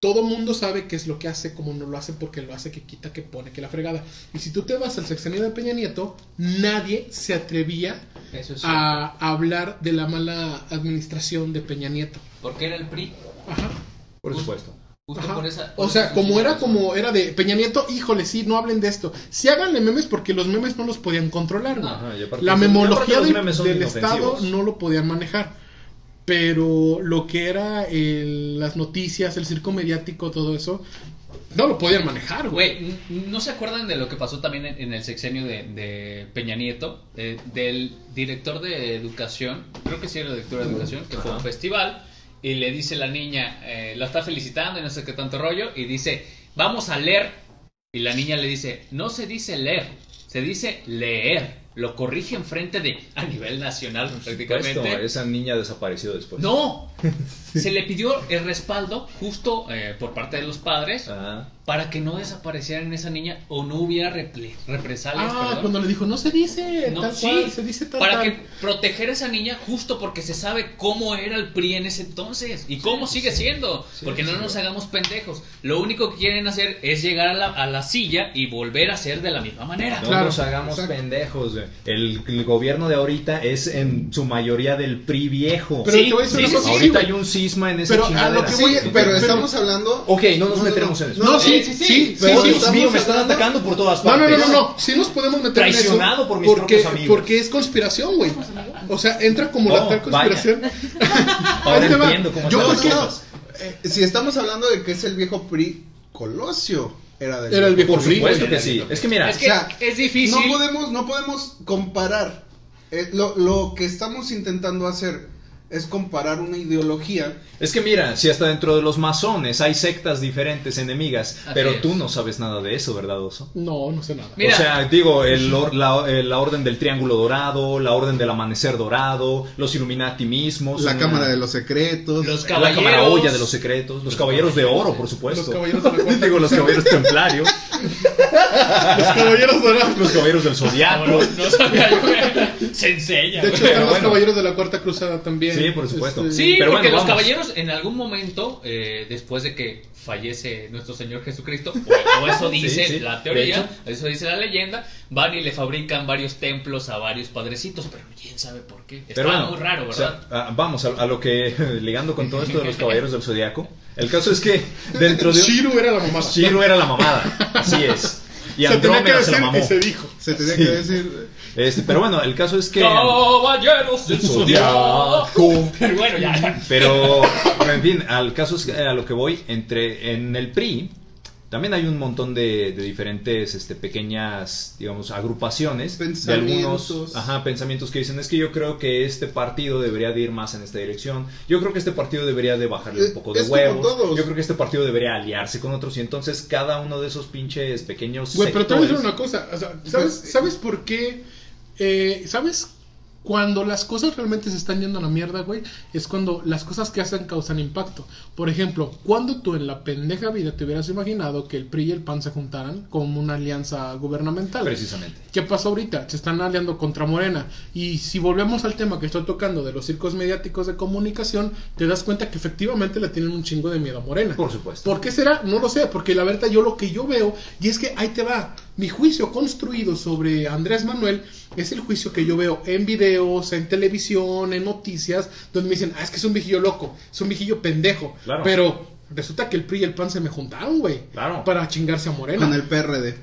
todo mundo sabe qué es lo que hace, como no lo hace, porque lo hace, que quita, que pone, que la fregada. Y si tú te vas al sexenio de Peña Nieto, nadie se atrevía Eso es a hablar de la mala administración de Peña Nieto. Porque era el PRI. Ajá. Por supuesto. Justo Ajá. por esa. O sea, como era como era de Peña Nieto, híjole, sí, no hablen de esto. Sí háganle memes porque los memes no los podían controlar. Ajá, aparte- La memología del. Estado no lo podían manejar. Pero lo que era el- las noticias, el circo mediático, todo eso, no lo podían manejar, güey. ¿no se acuerdan de lo que pasó también en, en el sexenio de, de Peña Nieto? Eh, del director de educación, creo que sí era el director de educación, que fue a un festival y le dice la niña, eh, la está felicitando y no sé qué tanto rollo, y dice, vamos a leer Y la niña le dice, no se dice leer, se dice leer. Lo corrige enfrente de, a nivel nacional prácticamente. Esa niña desapareció después. No, (laughs) se le pidió el respaldo justo eh, por parte de los padres Ajá. para que no desapareciera en esa niña o no hubiera repre- represalias. Ah, perdón. cuando le dijo, no se dice No, tal sí, cual, se dice tal para tal. que proteger a esa niña justo porque se sabe cómo era el PRI en ese entonces y cómo sigue siendo, porque no nos hagamos pendejos. Lo único que quieren hacer es llegar a la, a la silla y volver a ser de la misma manera. No Claro, nos hagamos exacto. pendejos. El, el gobierno de ahorita es en su mayoría del PRI viejo. Pero Sí, te voy a decir una cosa, ahorita hay un cisma en esa Pero a chingadera. lo que Sí, voy- pero, pero- estamos hablando. Ok, no nos meteremos en eso. No, sí, Sí, sí, sí, sí, sí, pero Dios mío, me están atacando por todas partes. no, no, no, no, sí nos podemos meter en eso. Traicionado por mis porque, propios amigos. Porque es conspiración, güey. O sea, entra como la tal conspiración. (laughs) Ahora Ahí te va. entiendo cómo Yo. Eh, si estamos hablando de que es el viejo PRI, Colosio era del Era el viejo Por supuesto que sí. Es que mira, Es que O sea, es difícil. No podemos, no podemos comparar. Eh, lo, lo que estamos intentando hacer es comparar una ideología. es que mira, si hasta dentro de los masones hay sectas diferentes, enemigas, Así pero es. tú no sabes nada de eso, ¿verdad, Oso? No, no sé nada. Mira. O sea, digo, el or- la, eh, la orden del triángulo dorado, la orden del amanecer dorado, los Illuminati mismos, La una- Cámara de los Secretos. Los la cámara olla de los secretos, los caballeros de oro, por supuesto. Los caballeros de la (laughs) digo, los caballeros templarios, (laughs) Los caballeros dorados. los caballeros del zodiaco. no, no sabía yo. Se enseña. De hecho, están los bueno. caballeros de la cuarta cruzada también. Sí, por supuesto. Este, Sí, Pero porque bueno, los vamos. caballeros en algún momento, eh, después de que fallece nuestro Señor Jesucristo, o, o eso dice Sí, sí, la teoría, eso dice la leyenda, van y le fabrican varios templos a varios padrecitos, pero quién sabe por qué. Está Pero bueno, muy raro, o sea, ¿verdad? ah, vamos a, a lo que, (laughs) ligando con todo esto de los caballeros del zodiaco, el caso es que dentro de... Shiru era la mamá. Shiro era la mamada, así es. Y se tenía que se decir mamó. y se dijo. Se tenía Sí. que decir. Este, pero bueno, el caso es que... Caballeros del Zodiaco. Pero bueno, ya. Pero, en fin, al caso es que a lo que voy, entre en el PRI también hay un montón de, de diferentes este, pequeñas, digamos, agrupaciones de algunos ajá, pensamientos que dicen es que yo creo que este partido debería de ir más en esta dirección, yo creo que este partido debería de bajarle un poco de huevos, yo creo que este partido debería aliarse con otros y entonces cada uno de esos pinches pequeños Güey, pero te voy a decir una cosa. o sea, ¿sabes, ¿Sabes por qué? Eh, ¿Sabes? Cuando las cosas realmente se están yendo a la mierda, güey, es cuando las cosas que hacen causan impacto. Por ejemplo, cuando tú en la pendeja vida te hubieras imaginado que el PRI y el PAN se juntaran como una alianza gubernamental. precisamente. ¿Qué pasa ahorita? Se están aliando contra Morena. Y si volvemos al tema que estoy tocando de los circos mediáticos de comunicación, te das cuenta que efectivamente le tienen un chingo de miedo a Morena. Por supuesto. ¿Por qué será? No lo sé, porque la verdad yo lo que yo veo, y es que ahí te va, mi juicio construido sobre Andrés Manuel es el juicio que yo veo en videos, en televisión, en noticias, donde me dicen, ah, es que es un viejillo loco, es un viejillo pendejo. Claro. Pero resulta que el PRI y el PAN se me juntaron, güey, Claro. para chingarse a Morena. Con el PRD.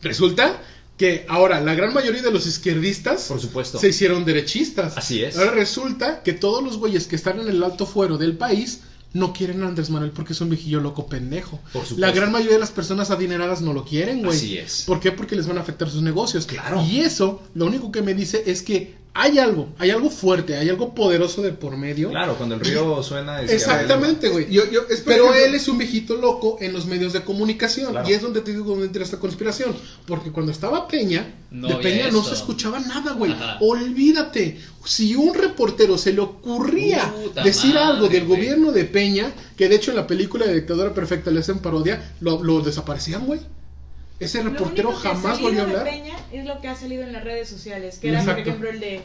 Resulta que ahora la gran mayoría de los izquierdistas Por supuesto. se hicieron derechistas. Así es. Ahora resulta que todos los güeyes que están en el alto fuero del país no quieren a Andrés Manuel porque es un viejillo loco pendejo. Por supuesto. La gran mayoría de las personas adineradas no lo quieren, güey. Así es. ¿Por qué? Porque les van a afectar sus negocios. Claro. Y eso, lo único que me dice es que hay algo, hay algo fuerte, hay algo poderoso de por medio. Claro, cuando el río suena... Exactamente, güey. Yo, yo, Pero ejemplo- él es un viejito loco en los medios de comunicación. Claro. Y es donde te digo donde entra esta conspiración. Porque cuando estaba Peña, No de Peña no se escuchaba nada, güey. Olvídate. Si un reportero se le ocurría Puta decir madre, algo del güey. gobierno de Peña, que de hecho en la película de Dictadura Perfecta le hacen parodia, lo, lo desaparecían, güey. Ese Lo reportero único que ha jamás volvió a de hablar. Es lo que ha salido en las redes sociales, que era por ejemplo el de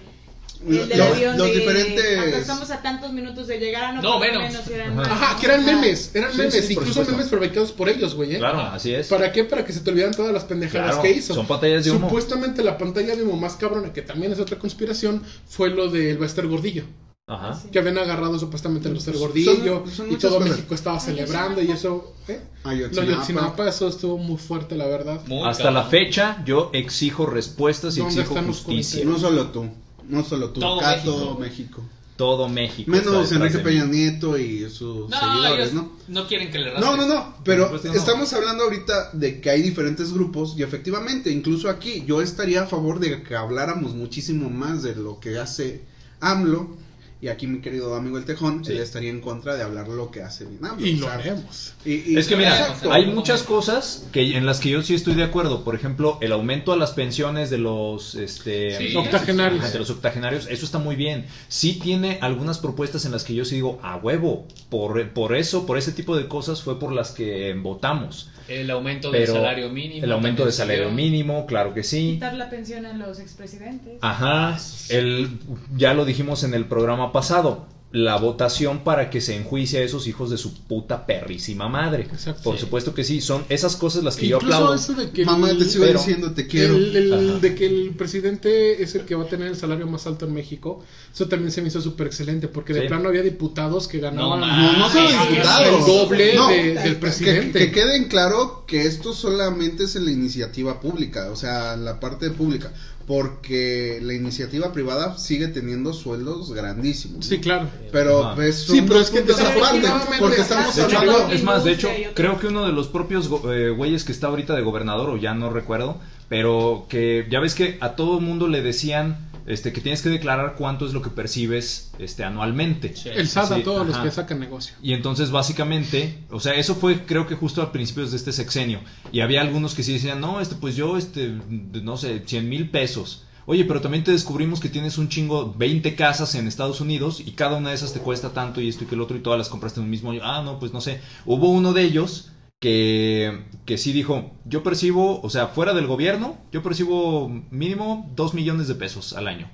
el del los- avión los de diferentes- acá estamos a tantos minutos de llegar a no, No, menos. eran Ajá. Ajá, que eran memes, eran Sí, memes, sí, incluso memes fabricados por ellos, güey. ¿eh? Claro, así es. ¿Para qué? Para que se te olvidaran todas las pendejadas Claro, que hizo. son pantallas de humo. Supuestamente la pantalla de humo más cabrona, que también es otra conspiración, fue lo del Bester Gordillo. Ajá. Que habían agarrado supuestamente al Bester Gordillo Son- son y todo cosas. México estaba celebrando y eso. ¿eh? Ayotzinapa. Lo Ayotzinapa, eso estuvo muy fuerte, la verdad. Muy Hasta cabrón. la fecha yo exijo respuestas y ¿Dónde exijo los justicia. No solo tú. No solo tú. Todo acá México. todo México. Todo México. Menos Enrique Peña. Nieto y sus No, seguidores, ¿no? no quieren que le rasques. No, no, no, pero no. estamos hablando ahorita de que hay diferentes grupos y efectivamente, incluso aquí, yo estaría a favor de que habláramos muchísimo más de lo que hace AMLO Y aquí mi querido amigo El Tejón, él estaría en contra de hablar lo que hace bien AMLO. Y lo haremos. y- y- Es que mira, exacto. hay muchas cosas que en las que yo sí estoy de acuerdo. Por ejemplo, el aumento a las pensiones de los este Sí. Octogenarios. Ajá, de los octogenarios, eso está muy bien. Sí tiene algunas propuestas en las que yo sí digo, a huevo, por, por eso, por ese tipo de cosas fue por las que votamos. El aumento del salario mínimo. El aumento también de salario mínimo, claro que sí. Quitar la pensión a los expresidentes. Ajá, el, ya lo dijimos en el programa pasado. La votación para que se enjuicie a esos hijos de su puta perrísima madre. Exacto. Por supuesto que sí, son esas cosas las que yo aplaudo. eso de que Mamá, el- te sigo pero- diciendo, te quiero. el- de que el presidente es el que va a tener el salario más alto en México, eso también se me hizo súper excelente, porque de Sí. plano había diputados que ganaban No, No, no solo diputados. el doble No, de- del que- presidente. Que, queden claro que esto solamente es en la iniciativa pública, o sea, la parte pública, porque la iniciativa privada sigue teniendo sueldos grandísimos. Sí, claro. Pero Ajá. pues Sí, pero es que aparte, porque estamos De hecho, hablando es más, de hecho, creo que uno de los propios eh, güeyes que está ahorita de gobernador, o ya no recuerdo, pero que ya ves que a todo mundo le decían este, que tienes que declarar cuánto es lo que percibes este, anualmente. Sí. El SAT a todos los que sacan negocio. Y entonces básicamente, o sea, eso fue creo que justo a principios de este sexenio. Y había algunos que sí decían, no, este, pues yo, este, no sé, 100 mil pesos. Oye, pero también te descubrimos que tienes un chingo, 20 casas en Estados Unidos y cada una de esas te cuesta tanto y esto y que el otro y todas las compraste en un mismo año. Ah, no, pues no sé. Hubo uno de ellos que, que sí dijo, yo percibo, o sea, fuera del gobierno, yo percibo mínimo 2 millones de pesos al año.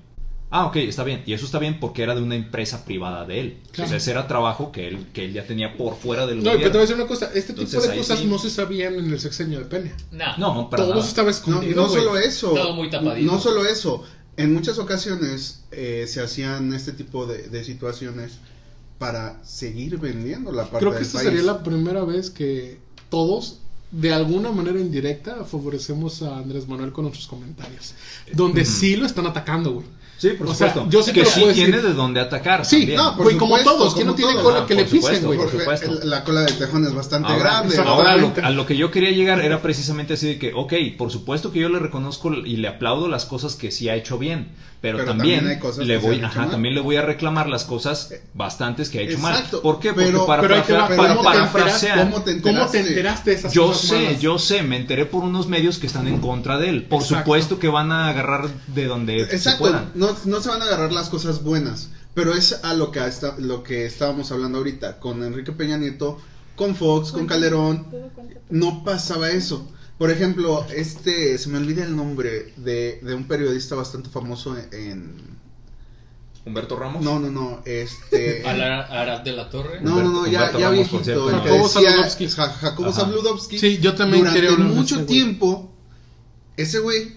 Ah, ok, está bien. Y eso está bien porque era de una empresa privada de él. Claro. O sea, ese era trabajo que él, que él ya tenía por fuera del No, pero te voy a gobierno. decir una cosa, este Entonces, tipo de cosas sí. no se sabían en el sexenio de Peña. No. No, para Todo nada. estaba No, escondido. no solo eso. Todo muy tapadito. No solo eso. En muchas ocasiones eh, se hacían este tipo de, de situaciones para seguir vendiendo la parte Creo que del esta país. sería la primera vez que todos, de alguna manera indirecta, favorecemos a Andrés Manuel con nuestros comentarios. Donde sí lo están atacando, güey. Sí, por O sea, supuesto. yo sí te que lo sí tiene decir. de dónde atacar. Sí, también. no, Güey, como todos, que no tiene cola Ah, que le pisen, güey. por Porque supuesto. la cola de tejón es bastante Ahora, grande. exacto. ahora lo- a lo que yo quería llegar era precisamente así de que, ok, por supuesto que yo le reconozco y le aplaudo las cosas que sí ha hecho bien, pero, Pero también, también hay cosas le se voy, ajá, también le voy a reclamar las cosas bastantes que ha hecho Exacto, mal. ¿Por qué? Porque pero- para, Pero para- pero para ¿cómo te enteras- parafrasear, ¿Cómo te ¿Cómo te enteraste? de esas yo cosas sé, malas? yo sé, me enteré por unos medios que están en contra de él. Por Exacto. supuesto que van a agarrar de donde se Exacto, puedan. no, no se van a agarrar las cosas buenas, pero es a lo que, está, lo que estábamos hablando ahorita, con Enrique Peña Nieto, con Fox, con Calderón, no pasaba eso. Por ejemplo, este, se me olvida el nombre de, de un periodista bastante famoso en... Humberto Ramos. No, no, no, este... (laughs) Ara- Arad de la Torre. No, no, no, ya, ya viejito, el Jacobo Zabludovsky. Ja- Jacobo. Zabludovsky. Sí, yo también Durante mucho ese güey. tiempo, ese güey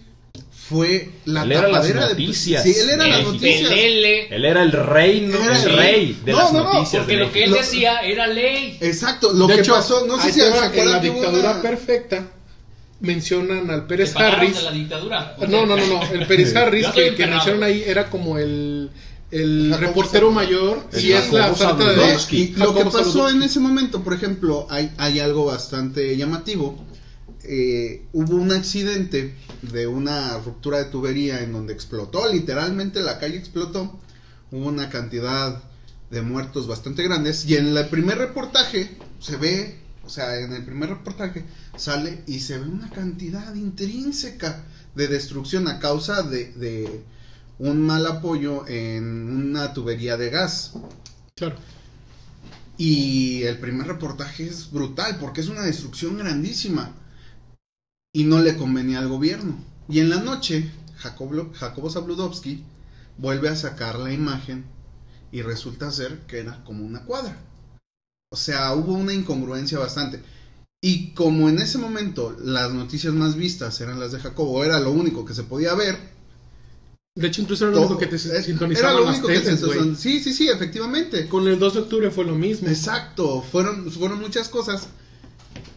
fue la Él era las tapadera de... noticias Sí, él era de las noticias. Pelele. Él era el rey, no, Era el el- rey de No, las no, no, noticias. Porque de lo que él Lo- decía era ley. Exacto, lo de que hecho, pasó, no sé si te se acuerdan la dictadura una- perfecta mencionan al ¿Te Pérez Harris. de la dictadura? No, no, no, no, el (laughs) Pérez Harris que, que mencionan ahí era como el, el Jacobo reportero mayor El y es la falta de. Y lo que pasó en ese momento, por ejemplo, hay, hay algo bastante llamativo. Eh, hubo un accidente de una ruptura de tubería en donde explotó, literalmente la calle explotó. Hubo una cantidad de muertos bastante grandes. Y en el primer reportaje se ve, o sea, en el primer reportaje sale y se ve una cantidad intrínseca de destrucción a causa de, de un mal apoyo en una tubería de gas. Claro. Y el primer reportaje es brutal porque es una destrucción grandísima. Y no le convenía al gobierno. Y en la noche, Jacobo, Jacobo Zabludovsky vuelve a sacar la imagen y resulta ser que era como una cuadra. O sea, hubo una incongruencia bastante. Y como en ese momento las noticias más vistas eran las de Jacobo, era lo único que se podía ver, De hecho, incluso era lo único que te sintonizaban era lo las único que se. Sí, sí, sí, efectivamente. Con el 2 de octubre fue lo mismo. Exacto, fueron, fueron muchas cosas.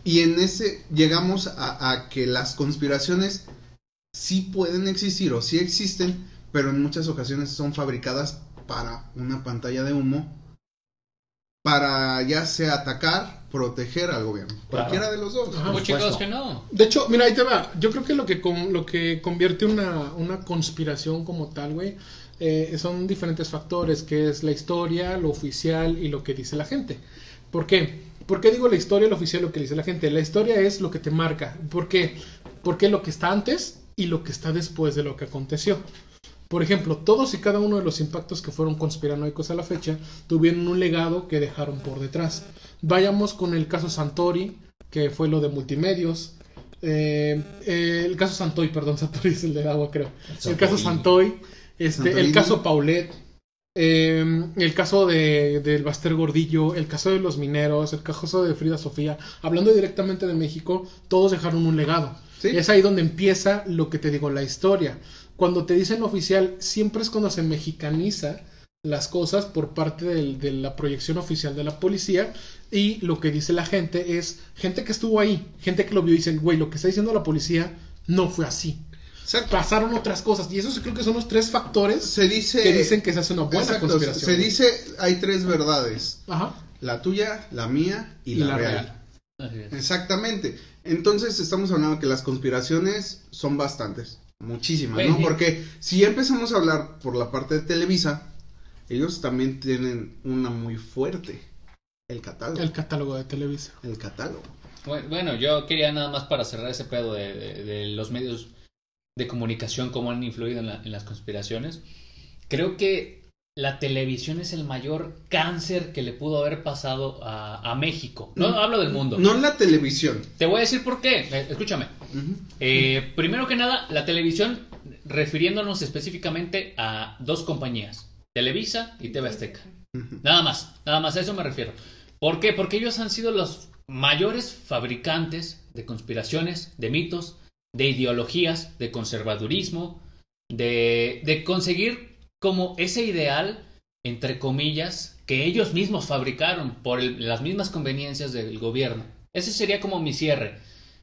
Y en ese llegamos a, a que las conspiraciones sí pueden existir o sí existen, pero en muchas ocasiones son fabricadas para una pantalla de humo, para ya sea atacar, proteger al gobierno. Cualquiera de los dos. Ajá. Chicos que no. De hecho, mira, ahí te va. Yo creo que lo que, con, lo que convierte una, una conspiración como tal, güey, eh, son diferentes factores, que es la historia, lo oficial y lo que dice la gente. ¿Por qué? ¿Por qué digo la historia, lo oficial, lo que dice la gente? La historia es lo que te marca. ¿Por qué? Porque lo que está antes y lo que está después de lo que aconteció. Por ejemplo, todos y cada uno de los impactos que fueron conspiranoicos a la fecha tuvieron un legado que dejaron por detrás. Vayamos con el caso Santori, que fue lo de multimedios. Eh, eh, el caso Santoy, perdón, (laughs) Santori es el del agua, creo. El caso Santoy, este, el caso Paulette, eh, el caso de, del Baster Gordillo, el caso de los mineros, el caso de Frida Sofía. Hablando directamente de México, todos dejaron un legado. Es ahí donde empieza lo que te digo, la historia. Cuando te dicen oficial, siempre es cuando se mexicaniza las cosas por parte de la proyección oficial de la policía y lo que dice la gente es gente que estuvo ahí, gente que lo vio y dicen, güey, lo que está diciendo la policía no fue así. Pasaron otras cosas y esos creo que son los tres factores se dice, que dicen que se hace una buena conspiración. Se dice hay tres verdades. La tuya, la mía y, la, real. Exactamente. Entonces estamos hablando que las conspiraciones son bastantes, muchísimas, ¿no? Porque si empezamos a hablar por la parte de Televisa, ellos también tienen una muy fuerte, el catálogo. El catálogo de Televisa. El catálogo. Bueno, yo quería nada más para cerrar ese pedo de, los medios de comunicación, cómo han influido en las conspiraciones. Creo que la televisión es el mayor cáncer que le pudo haber pasado a, México. No, hablo del mundo. No la televisión. Te voy a decir por qué. Eh, escúchame. Eh, primero que nada, la televisión, refiriéndonos específicamente a dos compañías, Televisa y TV Azteca. Nada más, nada más a eso me refiero. ¿Por qué? Porque ellos han sido los mayores fabricantes de conspiraciones, de mitos, de ideologías, de conservadurismo, de, de conseguir como ese ideal, entre comillas, que ellos mismos fabricaron por las mismas conveniencias del gobierno. Ese sería como mi cierre.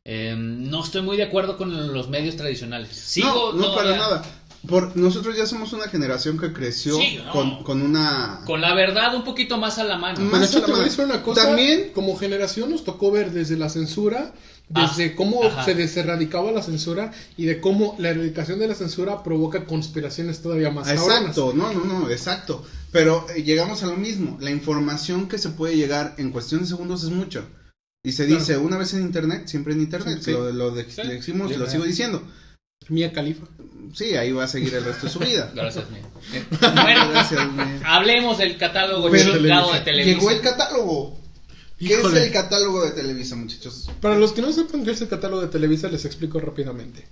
Em, no estoy muy de acuerdo con los medios tradicionales. Sigo no, no para nada. Por, nosotros ya somos una generación que creció con, una... Con la verdad un poquito más a la mano. Más a la Una cosa, También, como generación nos tocó ver desde la censura desde ah, cómo se deserradicaba la censura y de cómo la erradicación de la censura provoca conspiraciones todavía más Exacto, no, no, no, exacto. Pero eh, llegamos a lo mismo, la información que se puede llegar en cuestión de segundos es mucho. Y se dice, una vez en internet, siempre en internet, lo, decimos y lo sigo diciendo. Mía Califa. Sí, ahí va a seguir el resto de su vida. (laughs) Gracias, Mía. Bueno, Gracias, hablemos del catálogo de televisión. Llegó el catálogo. ¿Qué es el catálogo de Televisa, muchachos? Para los que no sepan qué es el catálogo de Televisa, les explico rápidamente.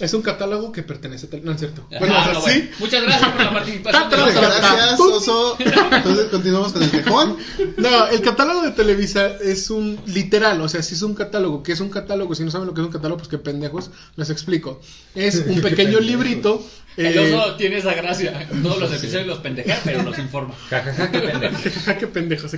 Es un catálogo que pertenece a Televisa. No es cierto. Bueno, ah, ¿sí? Muchas gracias por la participación. gracias, Oso. Entonces continuamos con el quejón. No, el catálogo de Televisa es un literal, o sea, si es un catálogo, ¿qué es un catálogo? Si no saben lo que es un catálogo, pues qué pendejos, les explico. Es un (laughs) pequeño librito. El oso eh, tiene esa gracia. Todos los episodios los pendeja, pero los informa. (laughs) Jajaja, (laughs) qué pendejos. Jajaja, qué pendejos.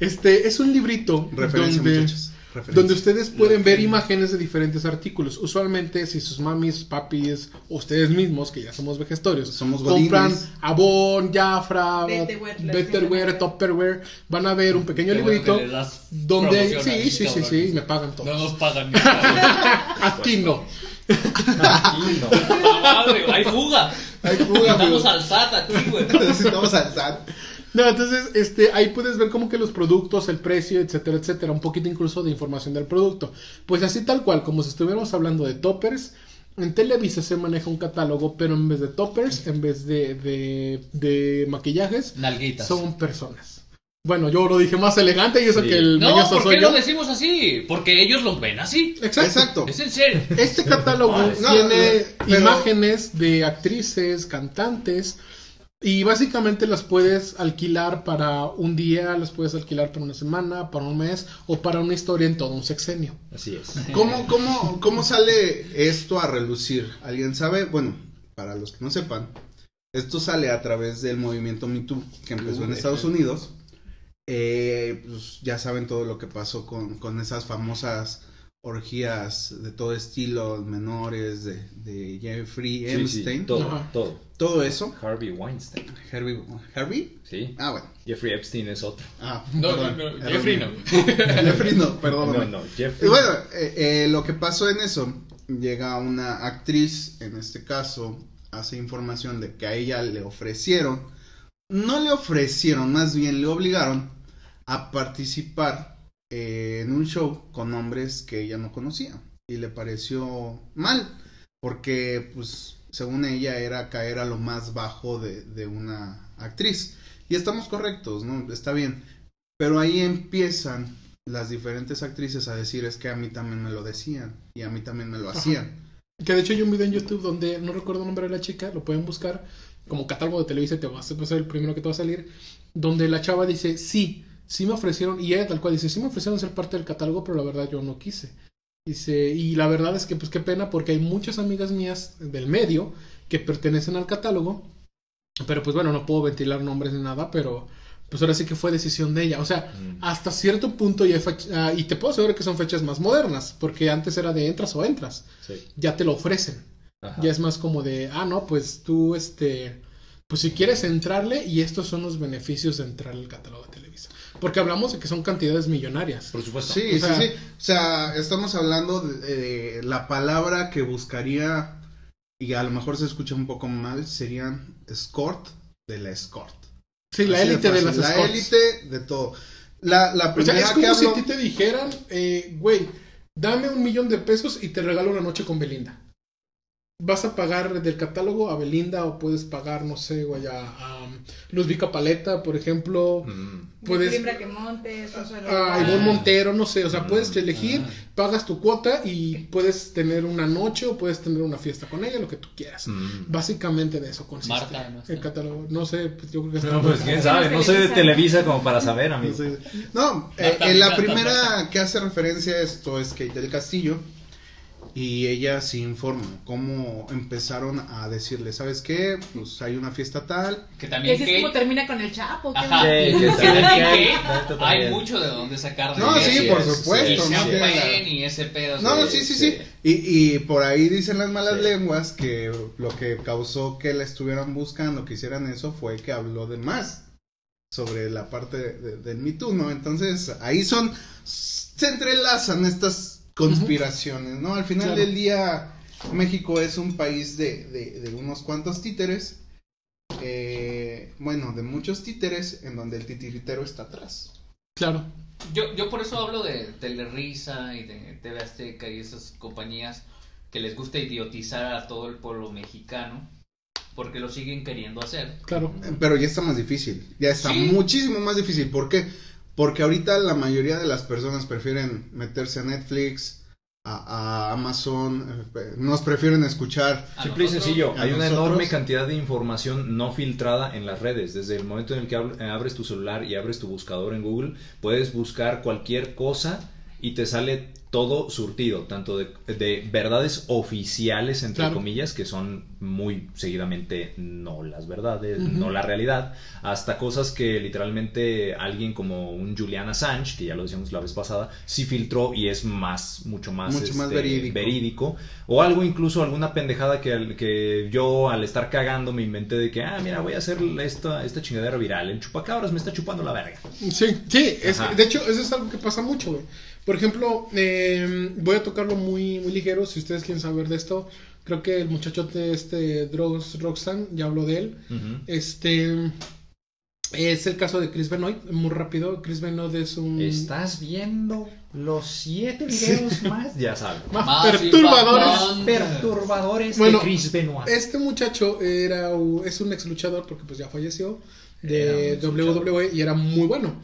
Este es un librito. Referencia, donde, muchachos donde ustedes pueden ver imágenes de diferentes artículos. Usualmente, si sus mamis, papis, o ustedes mismos, que ya somos vegetarios, somos compran Avon, Jafra, Betterware, Topperware, van a ver un pequeño librito donde sí, sí, sí, sí, me pagan todos. No nos pagan. (laughs) Aquí no. Aquí no. (laughs) Hay fuga. Hay fuga. Necesitamos al SAT aquí, güey. (laughs) Necesitamos al SAT. No, entonces, este, ahí puedes ver como que los productos, el precio, etcétera, etcétera, un poquito incluso de información del producto. Pues así tal cual, como si estuviéramos hablando de toppers, en Televisa se maneja un catálogo, pero en vez de toppers, en vez de, de, de maquillajes, Nalguitas. son personas. Bueno, yo lo dije más elegante y eso que el No, ¿por qué lo decimos así? Porque ellos lo ven así. Exacto. Es en serio. Este catálogo tiene imágenes de actrices, cantantes, y básicamente las puedes alquilar para un día, las puedes alquilar para una semana, para un mes o para una historia en todo un sexenio. Así es. ¿Cómo, cómo, cómo sale esto a relucir? ¿Alguien sabe? Bueno, para los que no sepan, esto sale a través del movimiento Me Too que empezó en Estados Unidos. Eh, pues ya saben todo lo que pasó con, con esas famosas orgías de todo estilo, menores, de, de Jeffrey Epstein. todo, todo. Todo eso. Harvey Weinstein. Harvey, ¿Harvey? Sí. Ah, bueno. Jeffrey Epstein es otro. Ah, no, no, no, Jeffrey no. (laughs) Jeffrey no, perdón. No, no, Jeffrey. Y bueno, eh, eh, lo que pasó en eso, llega una actriz, en este caso, hace información de que a ella le ofrecieron, no le ofrecieron, más bien le obligaron a participar eh, en un show con hombres que ella no conocía y le pareció mal porque pues según ella era caer a lo más bajo de, de una actriz y estamos correctos, ¿no? Está bien, pero ahí empiezan las diferentes actrices a decir es que a mí también me lo decían y a mí también me lo hacían. Que de hecho hay un video en YouTube donde no recuerdo el nombre de la chica, lo pueden buscar como catálogo de televisión, te va a ser el primero que te va a salir, donde la chava dice, sí, sí me ofrecieron, y ella tal cual dice, sí me ofrecieron ser parte del catálogo, pero la verdad yo no quise. Dice, y la verdad es que pues qué pena porque hay muchas amigas mías del medio que pertenecen al catálogo, pero pues bueno, no puedo ventilar nombres ni nada, pero pues ahora sí que fue decisión de ella. O sea, mm. hasta cierto punto ya ah, y te puedo asegurar que son fechas más modernas, porque antes era de entras o entras. Ya te lo ofrecen. Ya es más como de, ah, no, pues tú, este, pues si quieres entrarle y estos son los beneficios de entrar al catálogo de Televisa. Porque hablamos de que son cantidades millonarias. Por supuesto. Sí, sí, sí. O sea, estamos hablando de, la palabra que buscaría, y a lo mejor se escucha un poco mal, serían escort de la escort. Sí, la élite de, las La élite de todo. La, la primera o sea, es como si a ti te dijeran, eh, güey, dame un millón de pesos y te regalo una noche con Belinda vas a pagar del catálogo a Belinda o puedes pagar, no sé, güey, a, a Luz Vica Paleta, por ejemplo. Mm. Puedes... que Montes, a Ivonne Montero, no sé, o sea, puedes mm. elegir, ah. pagas tu cuota y puedes tener una noche o puedes tener una fiesta con ella, lo que tú quieras. Mm. Básicamente de eso consiste Marta, no el catálogo. No sé, pues yo creo que No, pues quién sabe, no soy de Televisa como para saber, amigo. No, eh, en la primera que hace referencia a esto es Kate del Castillo y ella se informa cómo empezaron a decirle, ¿sabes qué? Pues hay una fiesta tal. Que también es como termina con el Chapo. Ajá. hay mucho de dónde sacar. No, sí, por supuesto. no, y ese pedo. No, sí, sí, sí. Y, y por ahí dicen las malas lenguas que lo que causó que la estuvieran buscando, que hicieran eso, fue que habló de más sobre la parte del Me Too, ¿no? Entonces, ahí son, se entrelazan estas conspiraciones, ¿no? Al final del día, México es un país de, de, unos cuantos títeres, eh, bueno, de muchos títeres, en donde el titiritero está atrás. Claro. Yo, yo por eso hablo de Telerisa y de TV Azteca y esas compañías que les gusta idiotizar a todo el pueblo mexicano. Porque lo siguen queriendo hacer. Claro. Pero ya está más difícil. Ya está muchísimo más difícil. ¿Por qué? Porque ahorita la mayoría de las personas prefieren meterse a Netflix, a, Amazon, eh, nos prefieren escuchar. Simple y sencillo, hay una enorme cantidad de información no filtrada en las redes. Desde el momento en el que abres tu celular y abres tu buscador en Google, puedes buscar cualquier cosa y te sale todo surtido, tanto de, verdades oficiales, entre comillas, que son muy seguidamente no las verdades, no la realidad, hasta cosas que literalmente alguien como un Julian Assange, que ya lo decíamos la vez pasada, sí filtró y es más, mucho más, mucho más este, verídico. O algo incluso, alguna pendejada que, que yo al estar cagando me inventé de que, ah, mira, voy a hacer esta, esta chingadera viral, el chupacabras me está chupando la verga. Sí, sí, de hecho eso es algo que pasa mucho, güey. Por ejemplo, eh, voy a tocarlo muy, muy ligero, si ustedes quieren saber de esto. Creo que el muchacho de este Drogs Roxanne, ya habló de él. Este es el caso de Chris Benoit, muy rápido. Chris Benoit es un. Estás viendo los siete videos (laughs) más, ya sabes, más, perturbadores, perturbadores de Chris Benoit. Este muchacho era es un ex luchador porque pues ya falleció de WWE y era muy bueno.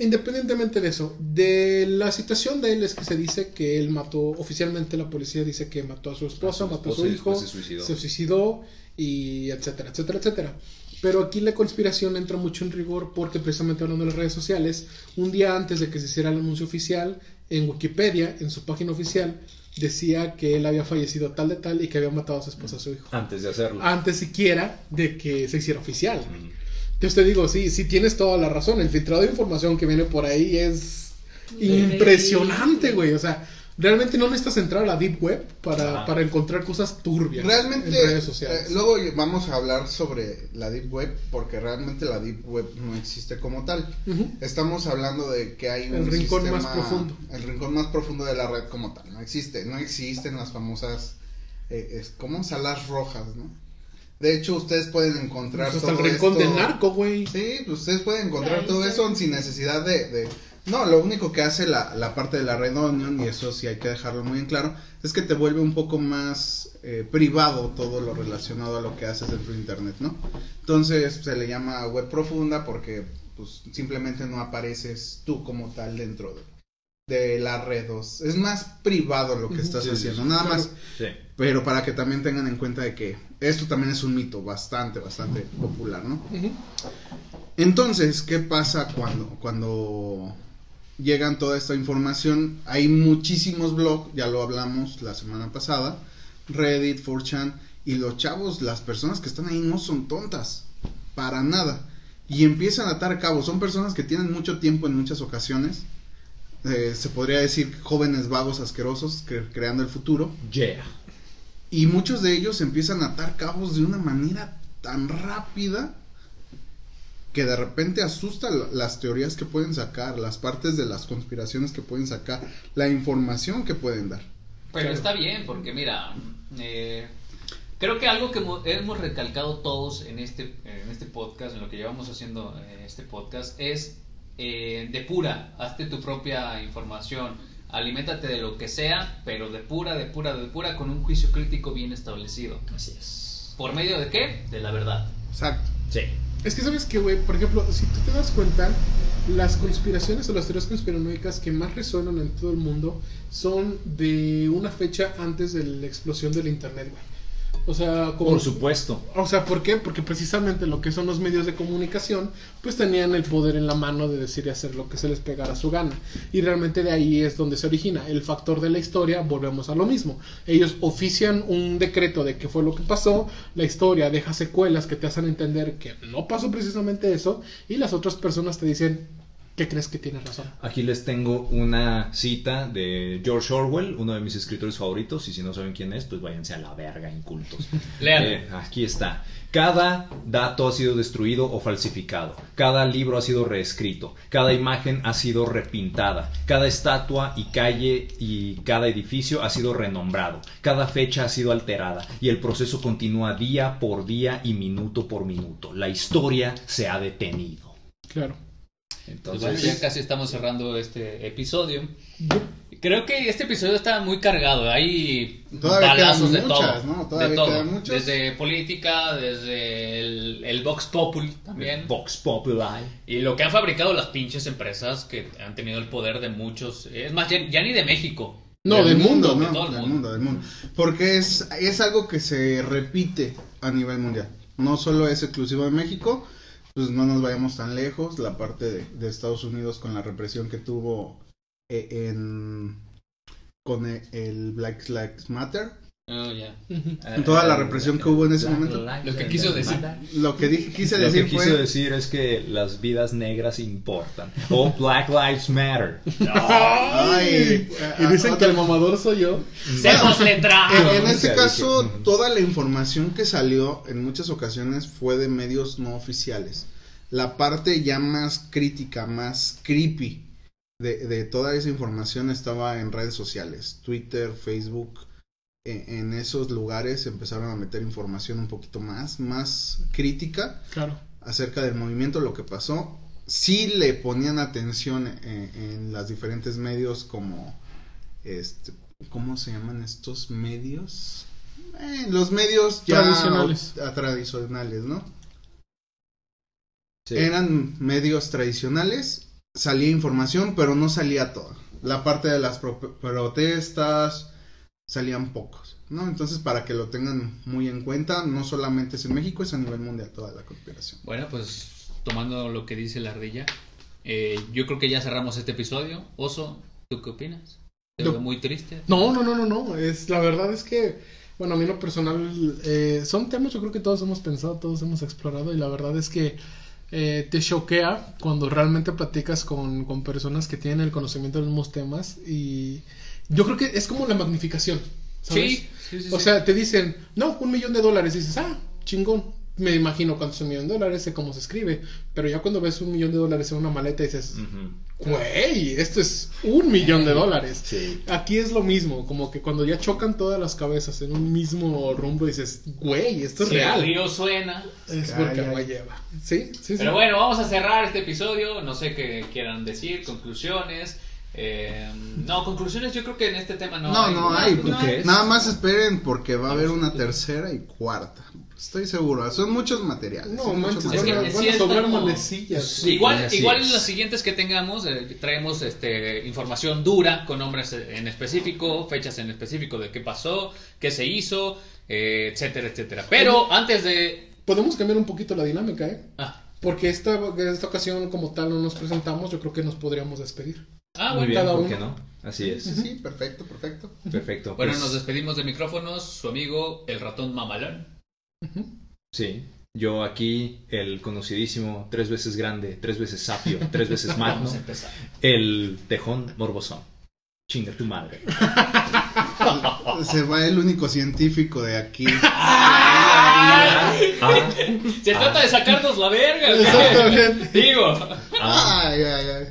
Independientemente de eso, de la situación de él es que se dice que él mató, oficialmente la policía dice que mató a su esposa, mató a su hijo, se suicidó. y etcétera, etcétera, etcétera. Pero aquí la conspiración entra mucho en rigor porque precisamente hablando de las redes sociales, un día antes de que se hiciera el anuncio oficial, en Wikipedia, en su página oficial, decía que él había fallecido tal de tal y que había matado a su esposa a su hijo. Antes de hacerlo. Antes siquiera de que se hiciera oficial. Yo te digo, sí, sí tienes toda la razón. El filtrado de información que viene por ahí es impresionante, güey. O sea, realmente no necesitas entrar a la Deep Web para, para encontrar cosas turbias realmente, en redes sociales. Eh, luego vamos a hablar sobre la Deep Web, porque realmente la Deep Web no existe como tal. Estamos hablando de que hay un el rincón más profundo. El rincón más profundo de la red como tal. No existe, no existen las famosas, eh, como salas rojas, ¿no? De hecho, ustedes pueden encontrar pues hasta el rincón del narco, güey. Sí, pues ustedes pueden encontrar todo eso sin necesidad de, No, lo único que hace la, la, parte de la Red Onion, y eso sí hay que dejarlo muy en claro, es que te vuelve un poco más eh, privado todo lo relacionado a lo que haces dentro de Internet, ¿no? Entonces se le llama web profunda porque pues simplemente no apareces tú como tal dentro de de la red Es más privado lo que estás haciendo, nada más. Pero para que también tengan en cuenta de que esto también es un mito bastante, bastante popular, ¿no? Entonces, ¿qué pasa cuando, cuando llegan toda esta información? Hay muchísimos blogs, ya lo hablamos la semana pasada, Reddit, 4chan, y los chavos, las personas que están ahí no son tontas, para nada. Y empiezan a atar cabos, son personas que tienen mucho tiempo en muchas ocasiones eh, se podría decir jóvenes vagos asquerosos creando el futuro. Yeah. Y muchos de ellos empiezan a atar cabos de una manera tan rápida que de repente asusta las teorías que pueden sacar, las partes de las conspiraciones que pueden sacar, la información que pueden dar. Pero está bien, porque mira, eh, creo que algo que hemos recalcado todos en este, en este podcast, en lo que llevamos haciendo eh, este podcast, es eh, depura, hazte tu propia información, aliméntate de lo que sea, pero depura, depura, depura con un juicio crítico bien establecido. Así es. ¿Por medio de qué? De la verdad. Exacto. Sí. Es que sabes que, güey, por ejemplo, si tú te das cuenta, las conspiraciones o las teorías conspiranoicas que más resuenan en todo el mundo son de una fecha antes de la explosión del Internet, güey. O sea, como, por supuesto. O sea, ¿por qué? Porque precisamente lo que son los medios de comunicación, pues tenían el poder en la mano de decir y hacer lo que se les pegara a su gana. Y realmente de ahí es donde se origina el factor de la historia, volvemos a lo mismo. Ellos ofician un decreto de qué fue lo que pasó, la historia deja secuelas que te hacen entender que no pasó precisamente eso, y las otras personas te dicen, ¿Qué crees que tienes razón? Aquí les tengo una cita de George Orwell, uno de mis escritores favoritos, y si no saben quién es, pues váyanse a la verga, incultos. (laughs) Lean. Eh, aquí está. Cada dato ha sido destruido o falsificado, cada libro ha sido reescrito, cada imagen ha sido repintada, cada estatua y calle y cada edificio ha sido renombrado, cada fecha ha sido alterada y el proceso continúa día por día y minuto por minuto. La historia se ha detenido. Claro. Entonces, ya casi estamos cerrando este episodio. Creo que este episodio está muy cargado. Hay balazos de todo. de todo. Desde política, desde el, Vox Populi también. Vox Populi. Y lo que han fabricado las pinches empresas que han tenido el poder de muchos. Es más, ya, ni de México. No, del, mundo, no, del mundo. del mundo. Porque es, es algo que se repite a nivel mundial. No solo es exclusivo de México pues no nos vayamos tan lejos, la parte de, Estados Unidos con la represión que tuvo eh, en con el, Black Lives Matter. Oh, ya. Toda la represión que hubo en ese momento. Lo que quiso decir. Lo que dije, quise decir Lo que quiso decir es que las vidas negras importan. O Black Lives Matter. (laughs) Ay, y dicen que el mamador soy yo. Seamos letrados. En, en este caso, toda la información que salió en muchas ocasiones fue de medios no oficiales. La parte ya más crítica, más creepy de, de toda esa información estaba en redes sociales. Twitter, Facebook en esos lugares empezaron a meter información un poquito más, más crítica claro. acerca del movimiento, lo que pasó. Sí le ponían atención en, los diferentes medios como, este, ¿cómo se llaman estos medios? Eh, los medios tradicionales. tradicionales, ¿no? Eran medios tradicionales, salía información, pero no salía toda. La parte de las protestas, salían pocos, ¿no? Entonces, para que lo tengan muy en cuenta, no solamente es en México, es a nivel mundial toda la conspiración. Bueno, pues tomando lo que dice la ardilla, eh, yo creo que ya cerramos este episodio. Oso, ¿tú qué opinas? ¿Te veo muy triste? No, no, no, no, no. Es, la verdad es que, bueno, a mí lo personal, eh, son temas yo creo que todos hemos pensado, todos hemos explorado y la verdad es que eh, te choquea cuando realmente platicas con, con personas que tienen el conocimiento de los mismos temas y yo creo que es como la magnificación. ¿sabes? Sí, O sea, te dicen, no, un millón de dólares. Y dices, ah, chingón. me imagino cuánto es un millón de dólares, sé cómo se escribe, pero ya cuando ves un millón de dólares en una maleta dices, güey, esto es un millón de dólares. Sí. Aquí es lo mismo, como que cuando ya chocan todas las cabezas en un mismo rumbo dices, güey, esto es Si el real. río suena. Es porque agua lleva. Sí, sí, sí. Pero bueno, vamos a cerrar este episodio. No sé qué quieran decir, conclusiones. Eh, no, conclusiones yo creo que en este tema no, No, hay. no hay. ¿Tú crees? Nada más esperen porque va a haber una tercera y cuarta. Estoy seguro. Son muchos materiales. No, muchos manches, Es que van a, sí van a está sobrar como- manecillas. Sí. igual igual en las siguientes que tengamos eh, traemos este información dura con nombres en específico, fechas en específico de qué pasó, qué se hizo, eh, etcétera, etcétera. Pero antes de Podemos cambiar un poquito la dinámica, ¿eh? ah, Porque esta, esta ocasión como tal no nos presentamos, yo creo que nos podríamos despedir. Ah, Muy bueno. bien, cada ¿por uno. qué no? Así es. Sí, sí, perfecto, perfecto. Perfecto. Bueno, pues, nos despedimos de micrófonos, su amigo el ratón mamalón. Sí. Yo aquí, el conocidísimo, tres veces grande, tres veces sapio, tres veces (laughs) magno, Vamos a empezar. el tejón morbosón. Chinga tu madre. (laughs) Se va el único científico de aquí. (laughs) Ah, Se trata de sacarnos la verga. Exactamente. Digo. ah, Ay, ay, ay.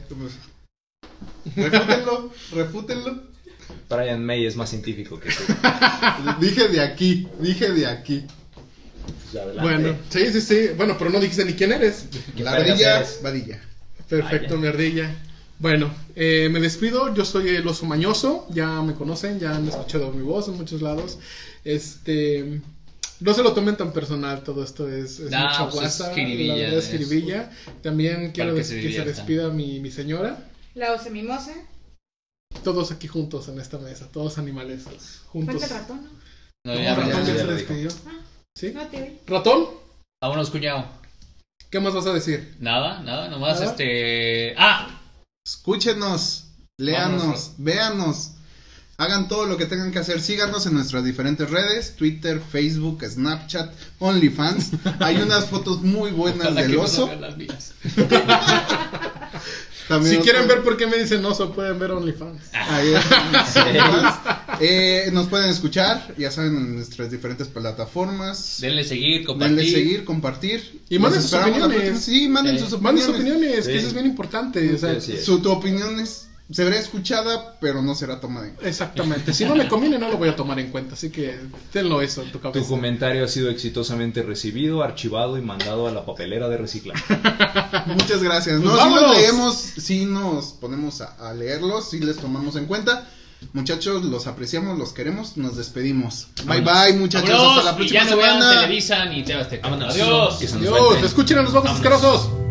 Refútenlo, refútenlo. Brian May es más científico que tú. (laughs) Dije de aquí, dije de aquí. Pues. Bueno, sí, sí, sí. Bueno, pero no dijiste ni quién eres. ¿Qué La vergas ardilla, eres? vadilla. Perfecto, Vaya. mi ardilla. Bueno, eh, me despido. Yo soy el oso mañoso. Ya me conocen, ya han escuchado mi voz en muchos lados. Este. No se lo tomen tan personal, todo esto es, mucha pues guasa, la verdad es es- jiribilla. También quiero que se que, se diviertan. despida mi, mi señora. La osa mimosa. Todos aquí juntos en esta mesa, todos animales juntos. Falta el ratón, ¿no? No, No, ya, ratón ya, ya ya se despidió. Ah. ¿Sí? No te. ¿Ratón? Vámonos, cuñado. ¿Qué más vas a decir? Nada, nada, nomás ¿Nada? este. ¡Ah! Escúchenos, léanos, Vámonos. véanos. Hagan todo lo que tengan que hacer. Síganos en nuestras diferentes redes: Twitter, Facebook, Snapchat, OnlyFans. Hay unas fotos muy buenas Ojalá del no oso. mías. (laughs) También Si quieren pueden- ver por qué me dicen oso, pueden ver OnlyFans. Ahí es. (laughs) Eh, nos pueden escuchar, ya saben, en nuestras diferentes plataformas. Denle seguir, compartir. Denle seguir, compartir. Y manden sus opiniones. Sí, manden Eh, sus Manden opiniones. sus opiniones, Sí. que eso es bien importante. o sea, Sí. Su, tu opinión es- se verá escuchada, pero no será tomada en cuenta. Exactamente. (laughs) Si no me conviene, no lo voy a tomar en cuenta. Así que tenlo eso en tu Tu cabeza. comentario ha sido exitosamente recibido, archivado y mandado a la papelera de reciclaje. (laughs) Muchas gracias. Pues No, si los leemos, si nos ponemos a, a leerlos, si les tomamos en cuenta. Muchachos, los apreciamos, los queremos, nos despedimos. Bye bye, muchachos, Vámonos, hasta la y próxima ya no vean semana. Televisa ni Te. Adiós. Nos Adiós, escuchen a los vagos asquerosos.